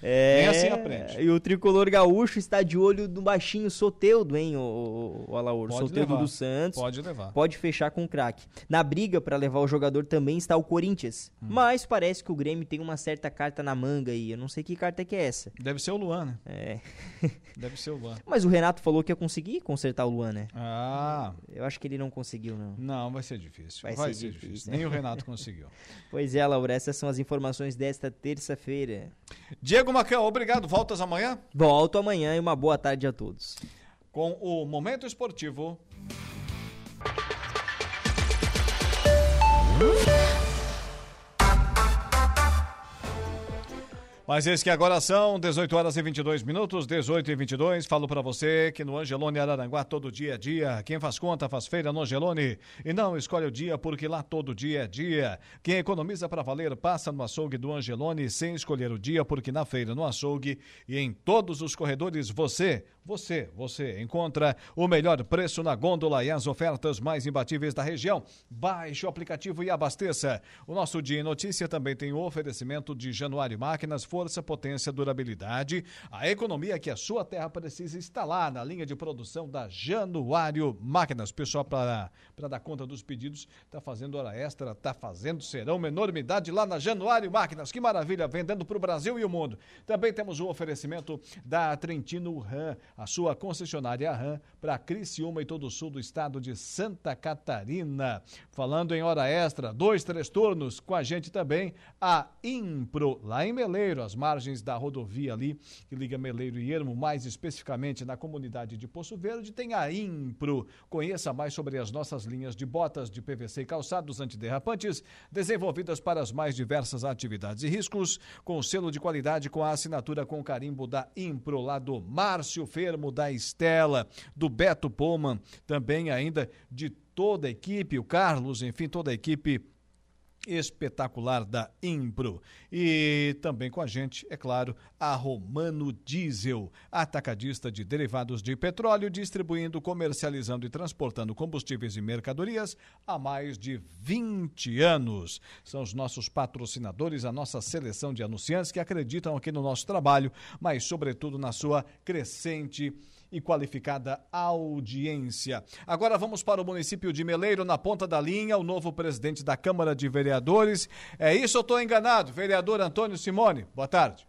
É, Nem assim aprende. E o tricolor gaúcho está de olho no baixinho Soteudo, hein, o, o, Alaor? Soteudo levar. do Santos. Pode levar. Pode fechar com o craque. Na briga para levar o jogador também está o Corinthians. Hum. Mas parece que o Grêmio tem uma certa carta na manga aí. Eu não sei que carta que é essa. Deve ser o Luan, né? É. Deve ser o Luan. Mas o Renato falou que ia conseguir consertar o Luan, né? Ah. Eu acho que ele não conseguiu, não. Não, vai ser difícil. Vai Vai, ser ser, difícil, difícil. né? Nem o Renato conseguiu. Pois é, Laura, essas são as informações desta terça-feira. Diego Macão, obrigado. Voltas amanhã Volto amanhã e uma boa tarde a todos. com o Momento Esportivo. Mas esse que agora são 18 horas e 22 minutos, 18 e 22. Falo para você que no Angelone Araranguá todo dia é dia. Quem faz conta faz feira no Angelone e não escolhe o dia porque lá todo dia é dia. Quem economiza para valer passa no açougue do Angelone sem escolher o dia porque na feira no açougue e em todos os corredores você, você, você encontra o melhor preço na gôndola e as ofertas mais imbatíveis da região. Baixe o aplicativo e abasteça. O nosso Dia em Notícia também tem o oferecimento de Januário Máquinas, força, potência, durabilidade. A economia que a sua terra precisa lá na linha de produção da Januário Máquinas. Pessoal, para dar conta dos pedidos, está fazendo hora extra, está fazendo serão uma enormidade lá na Januário Máquinas. Que maravilha, vendendo para o Brasil e o mundo. Também temos o oferecimento da Trentino Ram, a sua concessionária Ram para Criciúma e todo o sul do estado de Santa Catarina. Falando em hora extra, dois, três turnos, com a gente também a Impro, lá em Meleiro, às margens da rodovia ali, que liga Meleiro e Ermo, mais especificamente na comunidade de Poço Verde, tem a Impro. Conheça mais sobre as nossas linhas de botas de PVC e calçados antiderrapantes, desenvolvidas para as mais diversas atividades e riscos, com selo de qualidade com a assinatura com carimbo da Impro, lá do Márcio Fermo, da Estela, do Beto Poman, também ainda de toda a equipe, o Carlos, enfim, toda a equipe espetacular da Impro. E também com a gente, é claro, a Romano Diesel, atacadista de derivados de petróleo, distribuindo, comercializando e transportando combustíveis e mercadorias há mais de 20 anos. São os nossos patrocinadores, a nossa seleção de anunciantes que acreditam aqui no nosso trabalho, mas sobretudo na sua crescente e qualificada audiência. Agora vamos para o município de Meleiro, na ponta da linha, o novo presidente da Câmara de Vereadores. É isso ou estou enganado? Vereador Antônio Simone, boa tarde.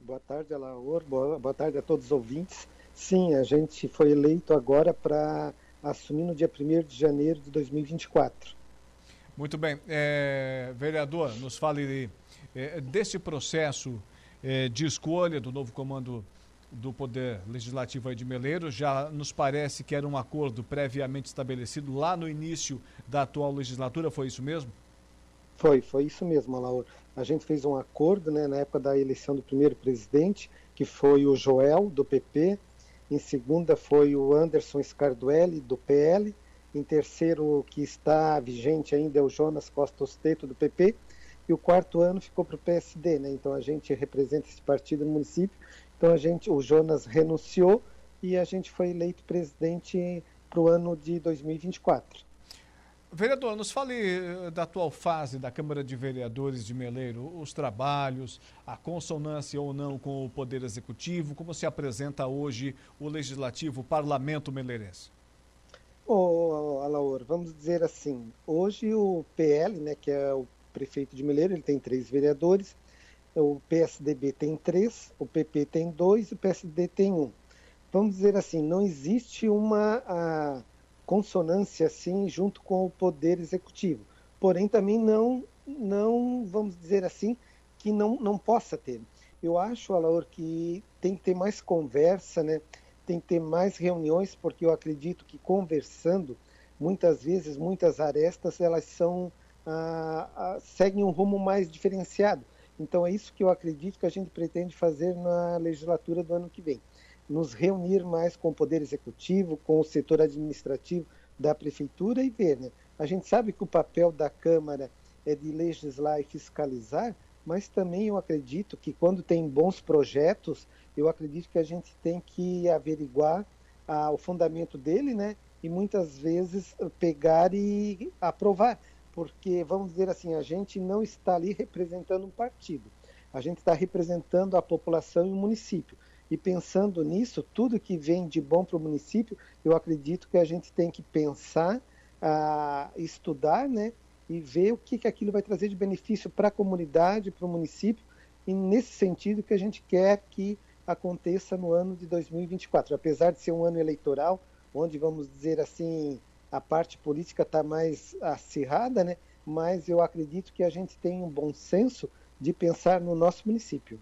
Boa tarde, Alaor. Boa, boa tarde a todos os ouvintes. Sim, a gente foi eleito agora para assumir no dia 1 de janeiro de 2024. Muito bem. É, vereador, nos fale é, desse processo é, de escolha do novo comando do Poder Legislativo de Meleiro. Já nos parece que era um acordo previamente estabelecido lá no início da atual legislatura, foi isso mesmo? Foi, foi isso mesmo, Alaor. A gente fez um acordo né, na época da eleição do primeiro presidente, que foi o Joel, do PP, em segunda foi o Anderson Scarduelli, do PL, em terceiro, que está vigente ainda, é o Jonas Costa Osteto, do PP, e o quarto ano ficou para o PSD, né? Então a gente representa esse partido no município então a gente, o Jonas renunciou e a gente foi eleito presidente para o ano de 2024. Vereador, nos fale eh, da atual fase da Câmara de Vereadores de Meleiro, os trabalhos, a consonância ou não com o Poder Executivo, como se apresenta hoje o Legislativo, o Parlamento Meleirense? Ô, oh, Alaor, vamos dizer assim, hoje o PL, né, que é o prefeito de Meleiro, ele tem três vereadores, o PSDB tem três, o PP tem dois o PSD tem um. Vamos dizer assim, não existe uma consonância assim junto com o poder executivo. Porém, também não, não vamos dizer assim, que não, não possa ter. Eu acho, Alaor, que tem que ter mais conversa, né? tem que ter mais reuniões, porque eu acredito que conversando, muitas vezes, muitas arestas, elas são ah, ah, seguem um rumo mais diferenciado. Então é isso que eu acredito que a gente pretende fazer na legislatura do ano que vem. Nos reunir mais com o Poder Executivo, com o setor administrativo da Prefeitura e ver. Né? A gente sabe que o papel da Câmara é de legislar e fiscalizar, mas também eu acredito que quando tem bons projetos, eu acredito que a gente tem que averiguar ah, o fundamento dele, né? E muitas vezes pegar e aprovar porque, vamos dizer assim, a gente não está ali representando um partido, a gente está representando a população e o município. E pensando nisso, tudo que vem de bom para o município, eu acredito que a gente tem que pensar, a estudar, né, e ver o que, que aquilo vai trazer de benefício para a comunidade, para o município, e nesse sentido que a gente quer que aconteça no ano de 2024. Apesar de ser um ano eleitoral, onde, vamos dizer assim, a parte política está mais acirrada, né? mas eu acredito que a gente tem um bom senso de pensar no nosso município.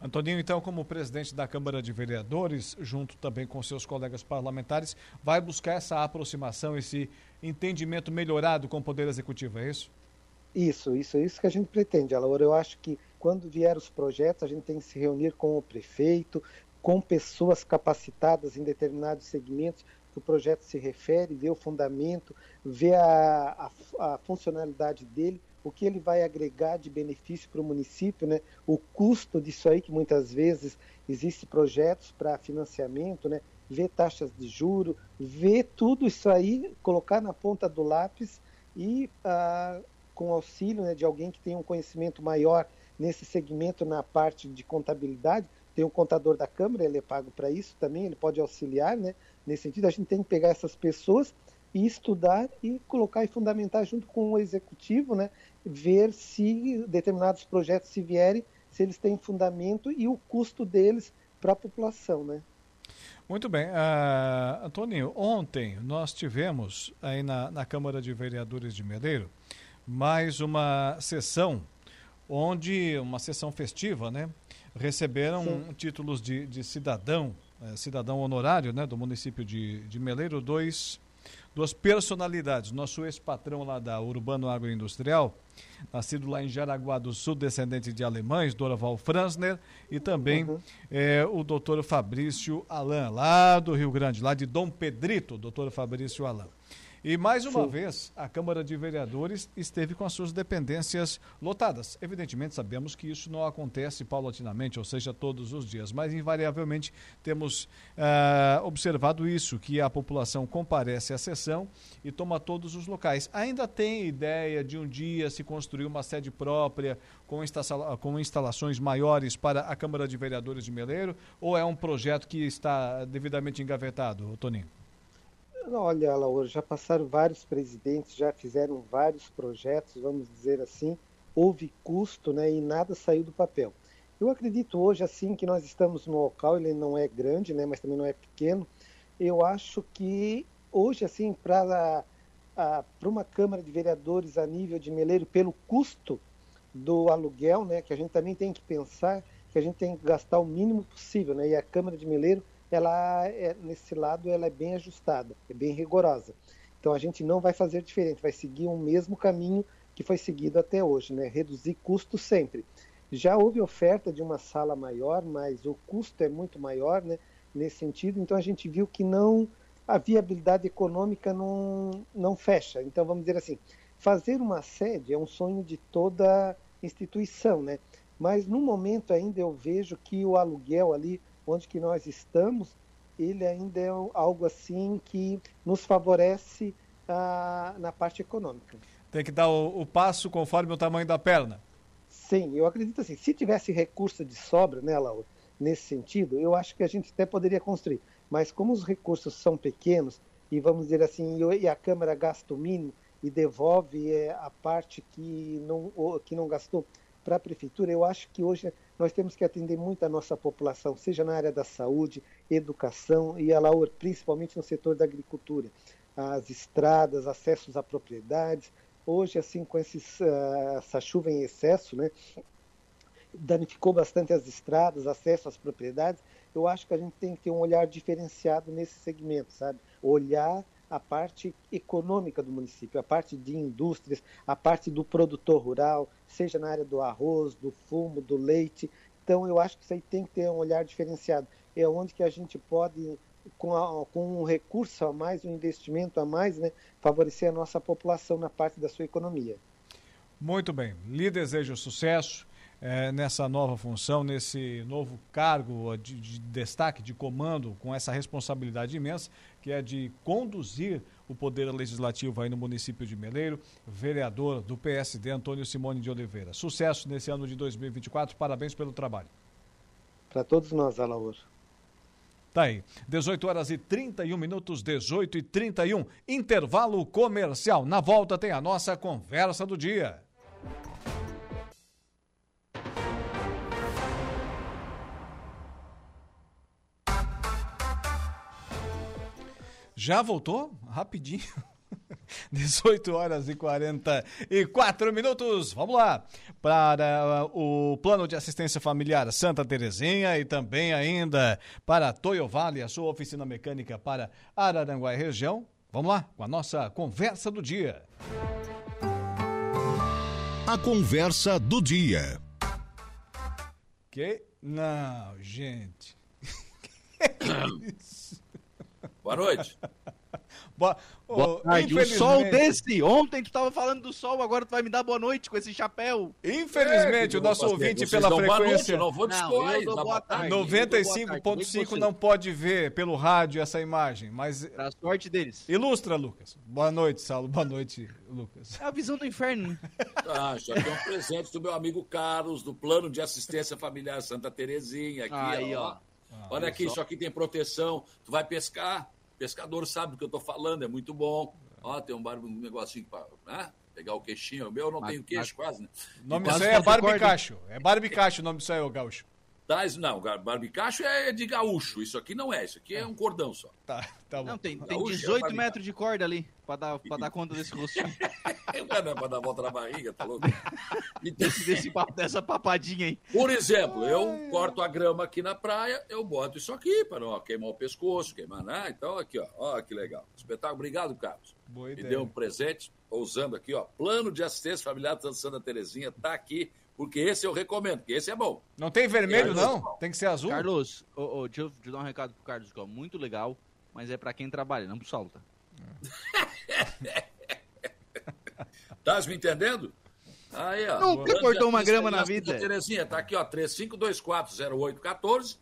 Antoninho, então, como presidente da Câmara de Vereadores, junto também com seus colegas parlamentares, vai buscar essa aproximação, esse entendimento melhorado com o Poder Executivo, é isso? Isso, isso, isso que a gente pretende, Alaura. Eu acho que quando vier os projetos, a gente tem que se reunir com o prefeito, com pessoas capacitadas em determinados segmentos, que o projeto se refere, ver o fundamento, ver a, a, a funcionalidade dele, o que ele vai agregar de benefício para o município, né? o custo disso aí, que muitas vezes existem projetos para financiamento, né? ver taxas de juro, ver tudo isso aí, colocar na ponta do lápis e ah, com auxílio né, de alguém que tenha um conhecimento maior nesse segmento na parte de contabilidade, tem um contador da Câmara, ele é pago para isso também, ele pode auxiliar, né? Nesse sentido, a gente tem que pegar essas pessoas e estudar e colocar e fundamentar junto com o executivo, né? Ver se determinados projetos se vierem, se eles têm fundamento e o custo deles para a população, né? Muito bem. Uh, Antônio, ontem nós tivemos aí na, na Câmara de Vereadores de Medeiro mais uma sessão onde, uma sessão festiva, né? Receberam Sim. títulos de, de cidadão é, cidadão honorário né, do município de, de Meleiro, dois, duas personalidades. Nosso ex-patrão lá da Urbano Agroindustrial, nascido lá em Jaraguá do Sul, descendente de alemães, Dorival Franzner, e também uhum. é, o doutor Fabrício Alain, lá do Rio Grande, lá de Dom Pedrito, doutor Fabrício Alain. E mais uma Sim. vez, a Câmara de Vereadores esteve com as suas dependências lotadas. Evidentemente, sabemos que isso não acontece paulatinamente, ou seja, todos os dias, mas invariavelmente temos ah, observado isso, que a população comparece à sessão e toma todos os locais. Ainda tem ideia de um dia se construir uma sede própria com, instala- com instalações maiores para a Câmara de Vereadores de Meleiro, ou é um projeto que está devidamente engavetado, Toninho? Olha, Laura, já passaram vários presidentes, já fizeram vários projetos, vamos dizer assim, houve custo, né, e nada saiu do papel. Eu acredito hoje, assim, que nós estamos no local, ele não é grande, né, mas também não é pequeno. Eu acho que hoje, assim, para uma Câmara de Vereadores a nível de Meleiro, pelo custo do aluguel, né, que a gente também tem que pensar que a gente tem que gastar o mínimo possível, né, e a Câmara de Meleiro, ela é, nesse lado, ela é bem ajustada, é bem rigorosa. Então a gente não vai fazer diferente, vai seguir o mesmo caminho que foi seguido até hoje, né, reduzir custos sempre. Já houve oferta de uma sala maior, mas o custo é muito maior, né, nesse sentido. Então a gente viu que não a viabilidade econômica não não fecha. Então vamos dizer assim, fazer uma sede é um sonho de toda instituição, né? Mas no momento ainda eu vejo que o aluguel ali onde que nós estamos, ele ainda é algo assim que nos favorece ah, na parte econômica. Tem que dar o, o passo conforme o tamanho da perna. Sim, eu acredito assim, se tivesse recurso de sobra, né, Laura, nesse sentido, eu acho que a gente até poderia construir. Mas como os recursos são pequenos, e vamos dizer assim, e a Câmara gasta o mínimo e devolve é, a parte que não, que não gastou para a Prefeitura, eu acho que hoje nós temos que atender muito a nossa população, seja na área da saúde, educação e, a Laura, principalmente no setor da agricultura. As estradas, acessos a propriedades. Hoje, assim, com esses, ah, essa chuva em excesso, né, danificou bastante as estradas, acesso às propriedades. Eu acho que a gente tem que ter um olhar diferenciado nesse segmento, sabe? Olhar a parte econômica do município, a parte de indústrias, a parte do produtor rural, seja na área do arroz, do fumo, do leite. Então, eu acho que isso aí tem que ter um olhar diferenciado. É onde que a gente pode, com, a- com um recurso a mais, um investimento a mais, né, favorecer a nossa população na parte da sua economia. Muito bem. Lhe desejo sucesso eh, nessa nova função, nesse novo cargo de, de destaque, de comando, com essa responsabilidade imensa, que é de conduzir o poder legislativo aí no município de Meleiro, vereador do PSD, Antônio Simone de Oliveira. Sucesso nesse ano de 2024, parabéns pelo trabalho. Para todos nós, Alaor. Tá aí. 18 horas e 31 minutos, 18 e 31. Intervalo comercial. Na volta tem a nossa conversa do dia. Já voltou? Rapidinho. 18 horas e 44 minutos. Vamos lá. Para uh, o plano de assistência familiar Santa Terezinha e também ainda para Toyo Vale, a sua oficina mecânica para Araranguá e região. Vamos lá com a nossa conversa do dia. A conversa do dia. Que? Não, gente. Boa noite. Boa, Boa tarde. Um sol desse. Ontem tu tava falando do sol, agora tu vai me dar boa noite com esse chapéu. Infelizmente, É, o nosso vocês ouvinte dão pela boa noite, frequência. eu não vou dispor, eu dou dá boa boa tarde. tarde. eu dou boa tarde. 95.5 não pode ver pelo rádio essa imagem, mas. Pra sorte deles. Ilustra, Lucas. Boa noite, Saulo. Boa noite, Lucas. É a visão do inferno, né? Ah, já tem um presente do meu amigo Carlos, do Plano de Assistência Familiar Santa Terezinha. Aqui, Aí, ó. ó. Olha aqui, só. isso aqui tem proteção. Tu vai pescar, pescador sabe do que eu tô falando, é muito bom. Ó, tem um, bar... um negocinho pra né? pegar o queixinho. O meu eu não Mas- tenho queixo mas- quase, né? O nome disso aí é barbicacho. É barbicacho o nome disso aí, ô gaúcho. Traz, não, barbicacho é de gaúcho. Isso aqui não é, isso aqui é um cordão só. Tá, tá bom. Não, tem, tem Gaúcho é 18 barbicacho. metros de corda ali pra dar, pra dar conta desse rostinho. Não é pra dar volta na barriga, tá louco? desse, desse dessa papadinha aí. Por exemplo, eu corto a grama aqui na praia, eu boto isso aqui para não queimar o pescoço, queimar, né? Então, aqui, ó, ó, que legal. Espetáculo, obrigado, Carlos. Boa Me ideia. deu um presente, tô usando aqui, ó, plano de assistência familiar da Santa Terezinha, tá aqui, porque esse eu recomendo, porque esse é bom. Não tem vermelho, Carlos. não? Tem que ser azul? Carlos, ô, ô, deixa, eu, deixa eu dar um recado pro Carlos, que ó, muito legal, mas é pra quem trabalha, não pro Saulo, tá? Tá me entendendo? Aí, ó. Nunca cortou uma grama na vida. Terezinha, tá aqui, ó, 35240814.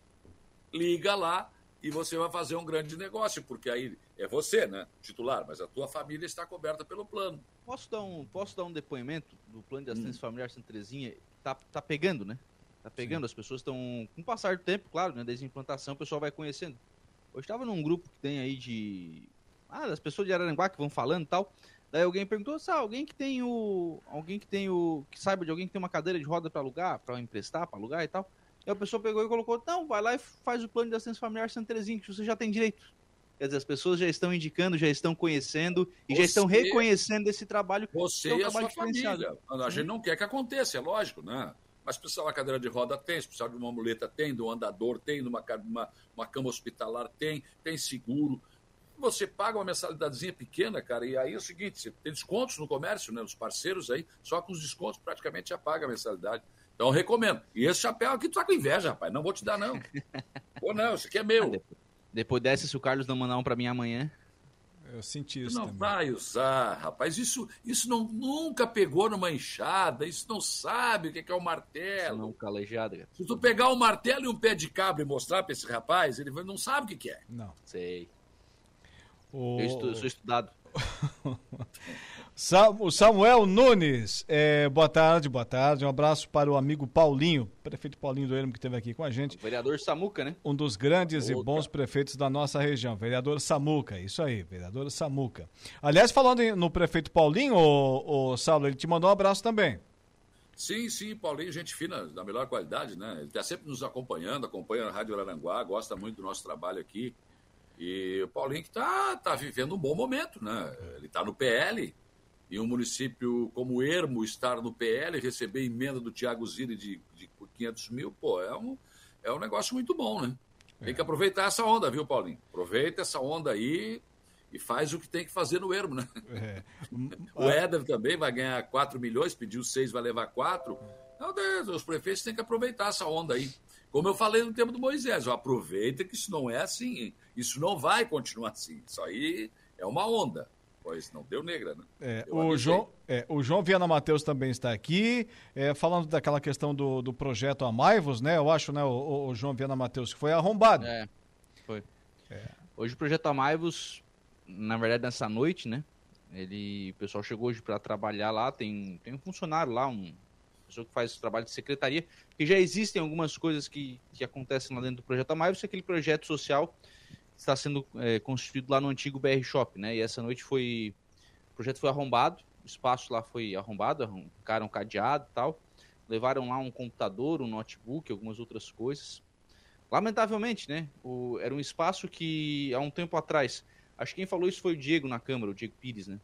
Liga lá e você vai fazer um grande negócio, porque aí é você, né, titular, mas a tua família está coberta pelo plano. Posso dar um, posso dar um depoimento do plano de Hum. assistência familiar Santa Terezinha? Tá, tá pegando, né? Tá pegando, as pessoas estão. Com o passar do tempo, claro, né? Desde a implantação, o pessoal vai conhecendo. Eu estava num grupo que tem aí de. Ah, das pessoas de Araranguá que vão falando e tal. Daí alguém perguntou, sabe, alguém que tem o. Alguém que tem o. que saiba de alguém que tem uma cadeira de roda para alugar, para emprestar, para alugar e tal. E a pessoa pegou e colocou, não, vai lá e faz o plano de assistência familiar Santa Terezinha, que você já tem direito. Quer dizer, as pessoas já estão indicando, já estão conhecendo e já estão Você- reconhecendo esse trabalho. Você é um e a sua família. A gente não quer que aconteça, é lógico, né? Mas se precisar de uma cadeira de roda, tem. Se precisar de uma muleta, tem. De um andador, tem. De uma, uma, uma cama hospitalar, tem. Tem seguro. Você paga uma mensalidadezinha pequena, cara, e aí é o seguinte, você tem descontos no comércio, né? Os parceiros aí, só com os descontos praticamente já paga a mensalidade. Então eu recomendo. E esse chapéu aqui tu tá com inveja, rapaz. Não vou te dar, não. Pô, não, isso aqui é meu. Depois dessa, se o Carlos não mandar um pra mim amanhã. Eu senti Tu isso não também. vai usar, rapaz. Isso, isso não, nunca pegou numa enxada. Isso não sabe o que é, que é o martelo. Não, calejada, cara. Se tu pegar um martelo e um pé de cabra e mostrar pra esse rapaz, ele não sabe o que, é. Não. Sei. O... Eu estu- sou estudado. O Samuel Nunes, é, boa tarde, boa tarde. Um abraço para o amigo Paulinho, prefeito Paulinho do Ermo, que esteve aqui com a gente. Vereador Samuca, né? Um dos grandes e Outra. bons prefeitos da nossa região, vereador Samuca, isso aí, vereador Samuca. Aliás, falando no prefeito Paulinho, o, o Saulo, ele te mandou um abraço também. Sim, sim, Paulinho, gente fina, da melhor qualidade, né? Ele está sempre nos acompanhando, acompanha a Rádio Araranguá, gosta muito do nosso trabalho aqui. E o Paulinho que está tá vivendo um bom momento, né? Ele está no PL, e um município como Ermo estar no PL, receber emenda do Tiago Zilli de, de 500 mil, pô, é um, é um negócio muito bom, né? Tem que aproveitar essa onda, viu, Paulinho? Aproveita essa onda aí e faz o que tem que fazer no Ermo, né? É. O Éder também vai ganhar 4 milhões, pediu 6, vai levar 4. Meu Deus, os prefeitos têm que aproveitar essa onda aí. Como eu falei no tempo do Moisés, ó, aproveita que isso não é assim. Isso não vai continuar assim. Isso aí é uma onda. Pois não deu negra, né? É, o. João, é, o João Viana Matheus também está aqui, é, falando daquela questão do, do projeto Amaivos, né? Eu acho, né, o, o João Viana Matheus, que foi arrombado. É, foi. Hoje o projeto Amaivos, na verdade, nessa noite, né? Ele, o pessoal chegou hoje para trabalhar lá, tem, tem um funcionário lá, um pessoa que faz trabalho de secretaria, que já existem algumas coisas que, que acontecem lá dentro do projeto Amaivos, é aquele projeto social está sendo é, constituído lá no antigo BR Shop, né? E essa noite foi, o projeto foi arrombado, o espaço lá foi arrombado, arrancaram cadeado e tal, levaram lá um computador, um notebook, algumas outras coisas. Lamentavelmente, né? O, era um espaço que há um tempo atrás, acho que quem falou isso foi o Diego na Câmara, o Diego Pires, né?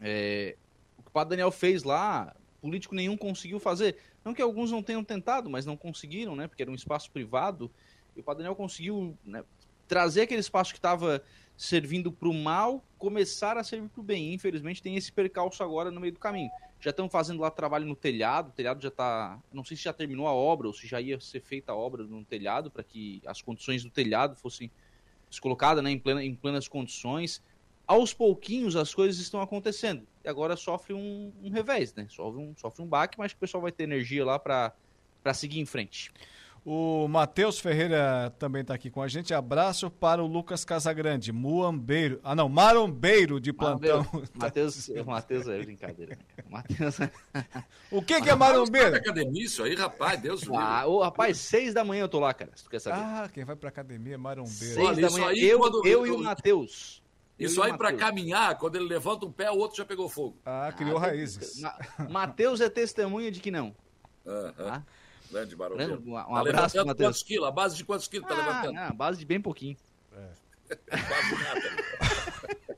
É, o que o Padre Daniel fez lá, político nenhum conseguiu fazer. Não que alguns não tenham tentado, mas não conseguiram, né? Porque era um espaço privado. E o Padre Daniel conseguiu né, trazer aquele espaço que estava servindo para o mal, começar a servir para o bem. Infelizmente tem esse percalço agora no meio do caminho. Já estão fazendo lá trabalho no telhado, o telhado já está. Não sei se já terminou a obra ou se já ia ser feita a obra no telhado para que as condições do telhado fossem colocadas né, em, plena, em plenas condições. Aos pouquinhos as coisas estão acontecendo. E agora sofre um, um revés, né? Sofre um, sofre um baque, mas o pessoal vai ter energia lá para seguir em frente. O Matheus Ferreira também está aqui com a gente. Abraço para o Lucas Casagrande, muambeiro. Ah, não, marombeiro de plantão. Matheus, Matheus é brincadeira. né? Matheus. O que, que é marombeiro? academia isso aí, rapaz, Deus Ah, ô, rapaz, seis da manhã eu tô lá, cara. Se tu quer saber. Ah, quem vai pra academia é marombeiro. seis olha, da manhã. aí eu, quando- eu e o Matheus. Eu Isso e aí para caminhar, quando ele levanta um pé, o outro já pegou fogo. Ah, criou Ah, raízes. Ma- Matheus é testemunha de que não. Aham. Tá? Grande barulho. Um, um tá abraço, levantando Matheus. quantos quilos? A base de quantos quilos tá Ah, levantando? não, base de bem pouquinho. Quase nada.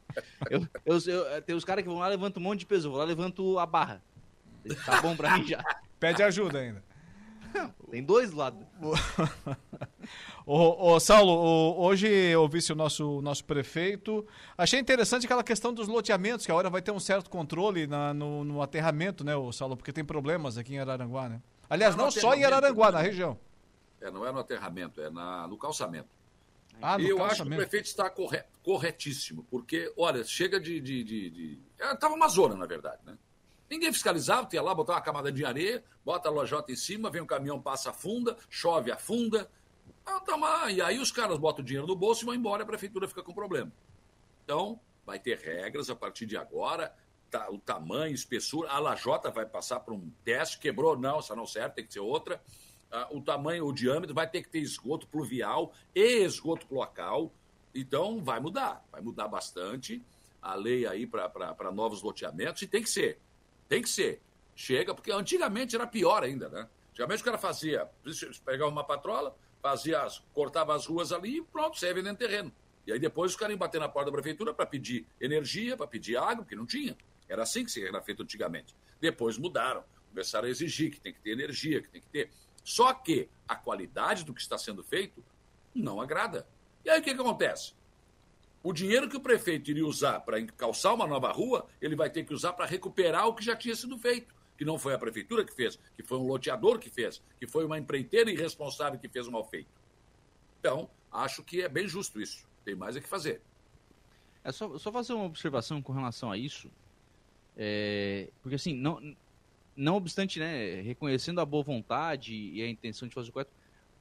Eu, eu, eu- tem os caras que vão lá e levantam um monte de peso. Eu vou lá e levanto a barra. Tá bom pra mim já. Pede ajuda ainda. Tem dois do lado. Ô, ô, Saulo, ô, hoje eu ouvi o nosso, nosso prefeito. Achei interessante aquela questão dos loteamentos, que agora vai ter um certo controle na- no, no aterramento, né, ô, Saulo? Porque tem problemas aqui em Araranguá, né? Aliás, Não, não no só em Araranguá, né? na região. É, não é no aterramento, é na, no calçamento. Ah, no e eu acho que o calçamento. prefeito está corre- corretíssimo, porque, olha, chega de. de, de, de... É, tava uma zona, na verdade, né? Ninguém fiscalizava, ia lá, botar uma camada de areia, bota a lojota em cima, vem um caminhão, passa, afunda, chove, afunda. Ah, tá uma- E aí os caras botam o dinheiro no bolso e vão embora a prefeitura fica com problema. Então, vai ter regras a partir de agora, tá, o tamanho, espessura. A lajota vai passar por um teste, quebrou, não, essa não serve, tem que ser outra. Ah, o tamanho, o diâmetro, vai ter que ter esgoto pluvial e esgoto cloacal. Então, vai mudar, vai mudar bastante a lei aí para novos loteamentos e tem que ser. Tem que ser. Chega, porque antigamente era pior ainda, né? Antigamente o cara fazia, pegava uma patrola, fazia, as- cortava as ruas ali e pronto, você ia vendendo terreno. E aí depois os caras iam bater na porta da prefeitura para pedir energia, para pedir água, porque não tinha. Era assim que era feito antigamente. Depois mudaram, começaram a exigir que tem que ter energia, que tem que ter. Só que a qualidade do que está sendo feito não agrada. E aí o que, que acontece? O dinheiro que o prefeito iria usar para calçar uma nova rua, ele vai ter que usar para recuperar o que já tinha sido feito. Que não foi a prefeitura que fez, que foi um loteador que fez, que foi uma empreiteira irresponsável que fez o mal feito. Então, acho que é bem justo isso. Tem mais é que fazer. É só, só fazer uma observação com relação a isso. É, porque assim, não, não obstante, né, reconhecendo a boa vontade e a intenção de fazer o correto,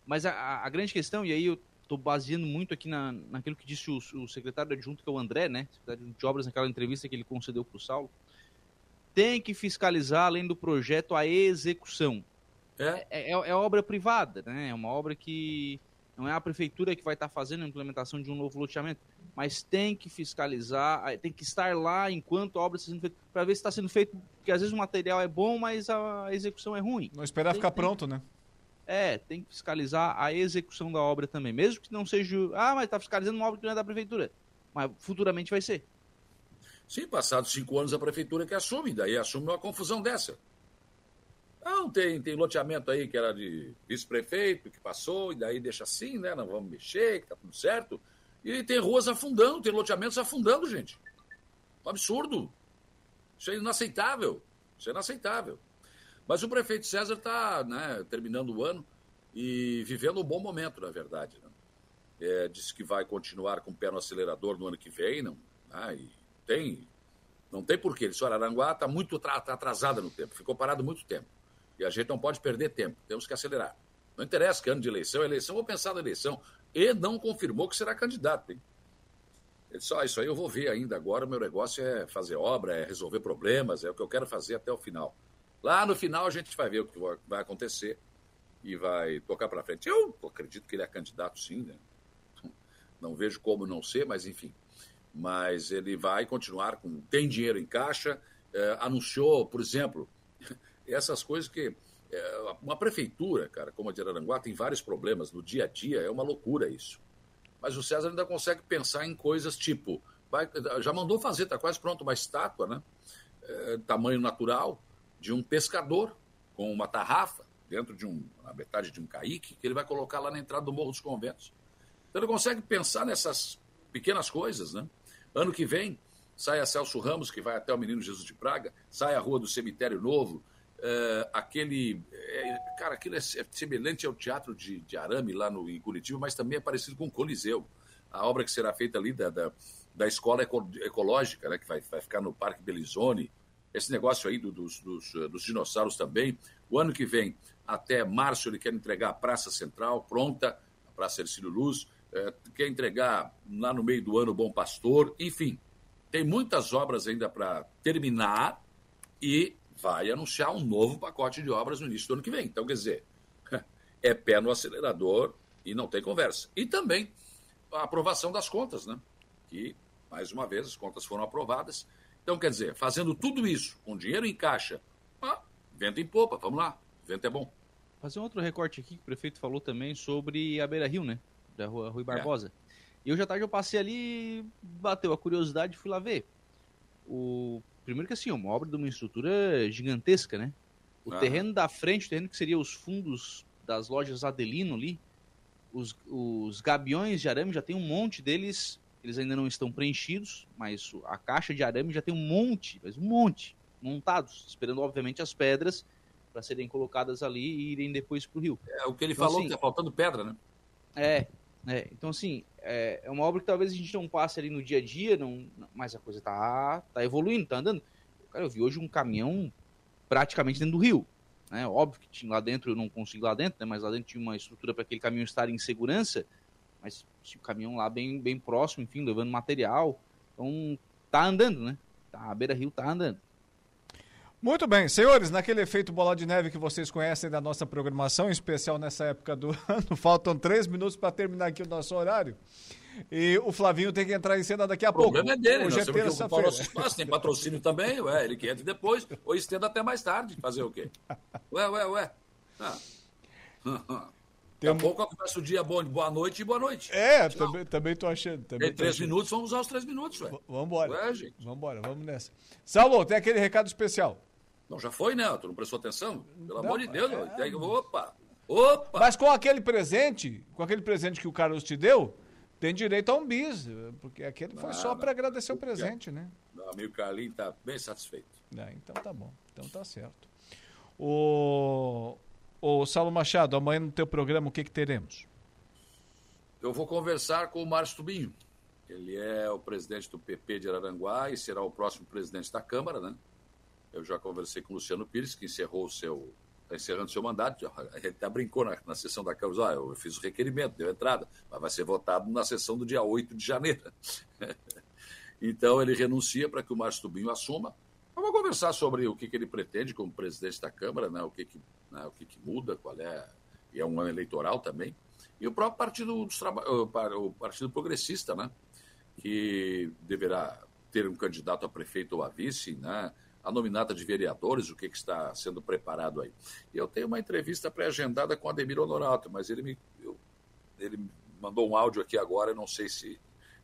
mas a, a- grande questão, e aí eu estou baseando muito aqui na, naquilo que disse o, o secretário adjunto, que é o André, né, secretário de obras, naquela entrevista que ele concedeu para o Saulo, tem que fiscalizar, além do projeto, a execução. É, é, é obra privada, né? É uma obra que não é a prefeitura que vai estar fazendo a implementação de um novo loteamento, mas tem que fiscalizar, tem que estar lá enquanto a obra está sendo feita, para ver se está sendo feito, porque às vezes o material é bom, mas a execução é ruim. Não esperar Tem- ficar tem- pronto, né? É, tem que fiscalizar a execução da obra também, mesmo que não seja, ah, mas está fiscalizando uma obra que não é da prefeitura, mas futuramente vai ser. Sim, passados cinco anos a prefeitura que assume, daí assume uma confusão dessa. Não, tem, tem loteamento aí que era de vice-prefeito, que passou, e daí deixa assim, né? Não vamos mexer, que tá tudo certo. E tem ruas afundando, tem loteamentos afundando, gente. Um absurdo. Isso é inaceitável. Isso é inaceitável. Mas o prefeito César está né, terminando o ano e vivendo um bom momento, na verdade. Né? É, disse que vai continuar com o pé no acelerador no ano que vem, não, ah, tem, não tem porquê. Ele disse, olha, Aranguá está muito tá atrasada no tempo, ficou parado muito tempo. E a gente não pode perder tempo, temos que acelerar. Não interessa que ano de eleição, é eleição ou pensar na eleição. E não confirmou que será candidato. Hein? Ele disse, ó, isso aí eu vou ver ainda agora, meu negócio é fazer obra, é resolver problemas, é o que eu quero fazer até o final. Lá no final a gente vai ver o que vai- vai acontecer e vai tocar para frente. Eu acredito que ele é candidato sim, né? Não vejo como não ser, mas enfim. Mas ele vai continuar com. Tem dinheiro em caixa, eh, anunciou, por exemplo, essas coisas que. eh, uma prefeitura, cara, como a de Araranguá, tem vários problemas no dia a dia, é uma loucura isso. Mas o César ainda consegue pensar em coisas tipo. vai- já mandou fazer, está quase pronto, uma estátua, né? Eh, tamanho natural, de um pescador com uma tarrafa dentro de um, na metade de um caique, que ele vai colocar lá na entrada do Morro dos Conventos. Então ele consegue pensar nessas pequenas coisas, né? Ano que vem, sai a Celso Ramos, que vai até o Menino Jesus de Praga, sai a Rua do Cemitério Novo, eh, aquele... eh, cara, aquilo é é semelhante ao Teatro de, de Arame, lá no, em Curitiba, mas também é parecido com o Coliseu. A obra que será feita ali da, da, da Escola Eco- Ecológica, né, que vai, vai ficar no Parque Belizone, esse negócio aí do- dos, dos, eh, dos dinossauros também. O ano que vem, até março, ele quer entregar a Praça Central pronta, a Praça Ercílio Luz, eh, quer entregar lá no meio do ano o Bom Pastor, enfim. Tem muitas obras ainda para terminar e vai anunciar um novo pacote de obras no início do ano que vem. Então, quer dizer, é pé no acelerador e não tem conversa. E também a aprovação das contas, né? Que, mais uma vez, as contas foram aprovadas. Então, quer dizer, fazendo tudo isso com dinheiro em caixa, ah, vento em popa, vamos lá, vento é bom. Fazer um outro recorte aqui que o prefeito falou também sobre a Beira Rio, né? Da rua Rui Barbosa. E hoje à tarde eu passei ali, bateu a curiosidade e fui lá ver. O... Primeiro que assim, uma obra de uma estrutura gigantesca, né? O Aham. terreno da frente, o terreno que seria os fundos das lojas Adelino ali, os, os gabiões de arame já tem um monte deles, eles ainda não estão preenchidos, mas a caixa de arame já tem um monte, mas um monte, montados, esperando obviamente as pedras para serem colocadas ali e irem depois para o rio. É o que ele Então, falou, assim, que tá faltando pedra, né? é. É, então, assim, é, é uma obra que talvez a gente não passe ali no dia a dia, não, mas a coisa tá, tá evoluindo, tá andando. Cara, eu vi hoje um caminhão praticamente dentro do rio. Né? Óbvio que tinha lá dentro, eu não consigo lá dentro, né? mas lá dentro tinha uma estrutura para aquele caminhão estar em segurança, mas tinha o caminhão lá bem, bem próximo, enfim, levando material. Então, tá andando, né? Tá, a beira-rio tá andando. Muito bem, senhores, naquele efeito bola de neve que vocês conhecem da nossa programação, em especial nessa época do ano, faltam três minutos para terminar aqui o nosso horário. E o Flavinho tem que entrar em cena daqui a pouco. O problema é dele, Hoje nós é temos que ocupar o nosso espaço, tem patrocínio também, ué, ele que entra depois, ou estenda até mais tarde, fazer o quê? Ué, ué, ué. Ah. Daqui a pouco começa o dia bom de boa noite e boa noite. É, também, também tô achando. Também Tem três achando. minutos, vamos usar os três minutos, ué. Vamos embora. Ué, gente. Vamos embora, vamos nessa. Saulo, tem aquele recado especial. Não, já foi, né? Tu não prestou atenção? Pelo Não, amor de Deus, é-. Tem- Opa! Opa! Mas com aquele presente, com aquele presente que o Carlos te deu, tem direito a um bis, porque aquele foi Ah, só para agradecer o presente, né? Meu amigo Carlinhos tá bem satisfeito. É, então tá bom, então tá certo. O, o Saulo Machado, amanhã no teu programa o que que teremos? Eu vou conversar com o Márcio Tubinho. Ele é o presidente do PP de Araranguá e será o próximo presidente da Câmara, né? Eu já conversei com o Luciano Pires, que encerrou o seu. Está encerrando seu mandato. Ele até brincou na, na sessão da Câmara. Ah, eu fiz o requerimento, deu entrada, mas vai ser votado na sessão do dia 8 de janeiro. então ele renuncia para que o Márcio Tubinho assuma. Vou conversar sobre o que, que ele pretende como presidente da Câmara, né? o, que, que, né? o que, que muda, qual é. E é um ano eleitoral também. E o próprio Partido, dos Traba... o partido Progressista, né? que deverá ter um candidato a prefeito ou a vice, né? A nominata de vereadores, o que, que está sendo preparado aí. E eu tenho uma entrevista pré-agendada com Ademir Honorato, mas ele me, eu, ele me mandou um áudio aqui agora, eu não sei se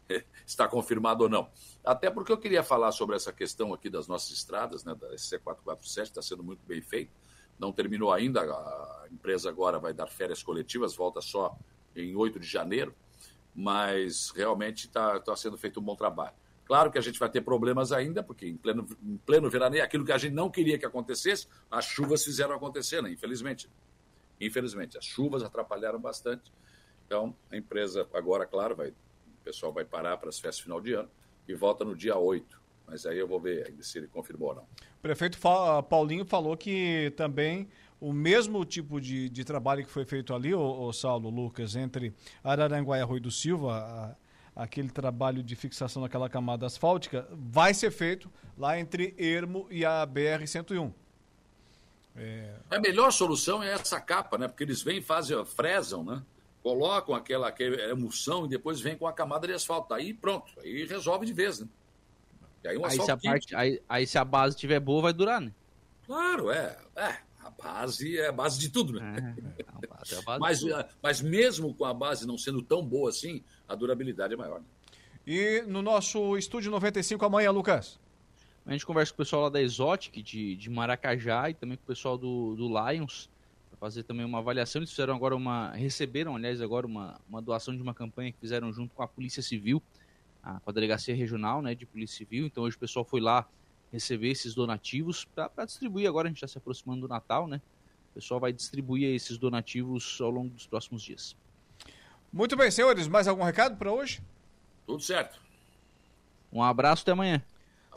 eh, está confirmado ou não. Até porque eu queria falar sobre essa questão aqui das nossas estradas, né, da SC447, está sendo muito bem feito, não terminou ainda, a empresa agora vai dar férias coletivas, volta só em 8 de janeiro, mas realmente está tá sendo feito um bom trabalho. Claro que a gente vai ter problemas ainda, porque em pleno, em pleno veraneio, aquilo que a gente não queria que acontecesse, as chuvas fizeram acontecer, né? infelizmente. Infelizmente, as chuvas atrapalharam bastante. Então, a empresa agora, claro, vai, o pessoal vai parar para as festas final de ano e volta no dia 8. Mas aí eu vou ver se ele confirmou ou não. O prefeito Fa- Paulinho falou que também o mesmo tipo de, de trabalho que foi feito ali, o, Saulo Lucas, entre Araranguá e Arroio do Silva, a- aquele trabalho de fixação daquela camada asfáltica, vai ser feito lá entre Ermo e a BR-101. É, A melhor solução é essa capa, né? Porque eles vêm, fazem, fresam, né? Colocam aquela, aquela emulsão e depois vem com a camada de asfalto. Aí pronto, aí resolve de vez, né? E aí um Aí se, a parte, aí, aí se a base tiver boa, vai durar, né? Claro, é. É, base é a base de tudo, né? é a base mas, de tudo. ah, mas mesmo com a base não sendo tão boa assim, a durabilidade é maior. Né? E no nosso estúdio 95 amanhã, Lucas. A gente conversa com o pessoal lá da Exotic, de, de Maracajá, e também com o pessoal do, do Lions, para fazer também uma avaliação. Eles fizeram agora uma. receberam, aliás, agora uma, uma doação de uma campanha que fizeram junto com a Polícia Civil, a, com a Delegacia Regional né, de Polícia Civil. Então hoje o pessoal foi lá receber esses donativos para distribuir. Agora a gente está se aproximando do Natal, né? O pessoal vai distribuir esses donativos ao longo dos próximos dias. Muito bem, senhores, mais algum recado para hoje? Tudo certo. Um abraço, até amanhã.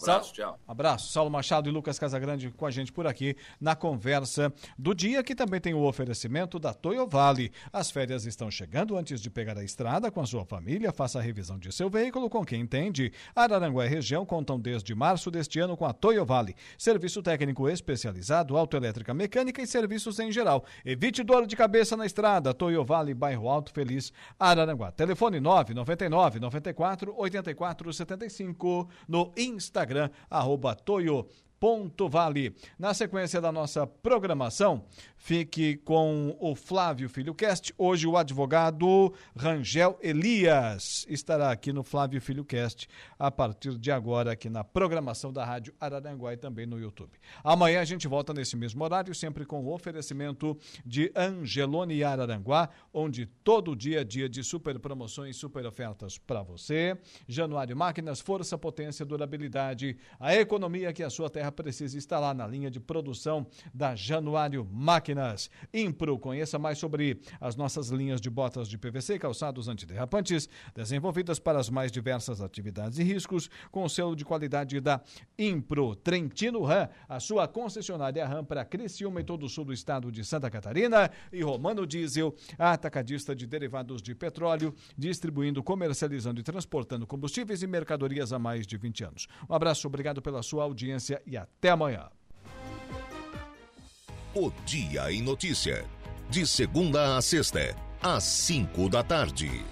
Abraço, tchau. Abraço. Saulo Machado e Lucas Casagrande com a gente por aqui na conversa do dia, que também tem o oferecimento da Toyo Vale. As férias estão chegando antes de pegar a estrada com a sua família. Faça a revisão de seu veículo com quem entende. Araranguá e região contam desde março deste ano com a Toyo Vale. Serviço técnico especializado, autoelétrica mecânica e serviços em geral. Evite dor de cabeça na estrada. Toyo Vale, bairro Alto Feliz, Araranguá. Telefone 999 94 84 75 no Instagram, arroba Toyo. Ponto Vale. Na sequência da nossa programação, fique com o Flávio Filho Cast. Hoje o advogado Rangel Elias estará aqui no Flávio Filho Cast a partir de agora aqui na programação da Rádio Araranguá e também no YouTube. Amanhã a gente volta nesse mesmo horário, sempre com o oferecimento de Angelone Araranguá, onde todo dia é dia de super promoções, super ofertas para você. Januário Máquinas, força, potência, durabilidade, a economia que a sua terra Serra precisa instalar na linha de produção da Januário Máquinas. Impro, conheça mais sobre as nossas linhas de botas de PVC e calçados antiderrapantes, desenvolvidas para as mais diversas atividades e riscos, com o selo de qualidade da Impro. Trentino Ram, a sua concessionária Ram para Criciúma e todo o sul do estado de Santa Catarina. E Romano Diesel, atacadista de derivados de petróleo, distribuindo, comercializando e transportando combustíveis e mercadorias há mais de 20 anos. Um abraço, obrigado pela sua audiência e até amanhã. O Dia em Notícia. De segunda a sexta, às cinco da tarde.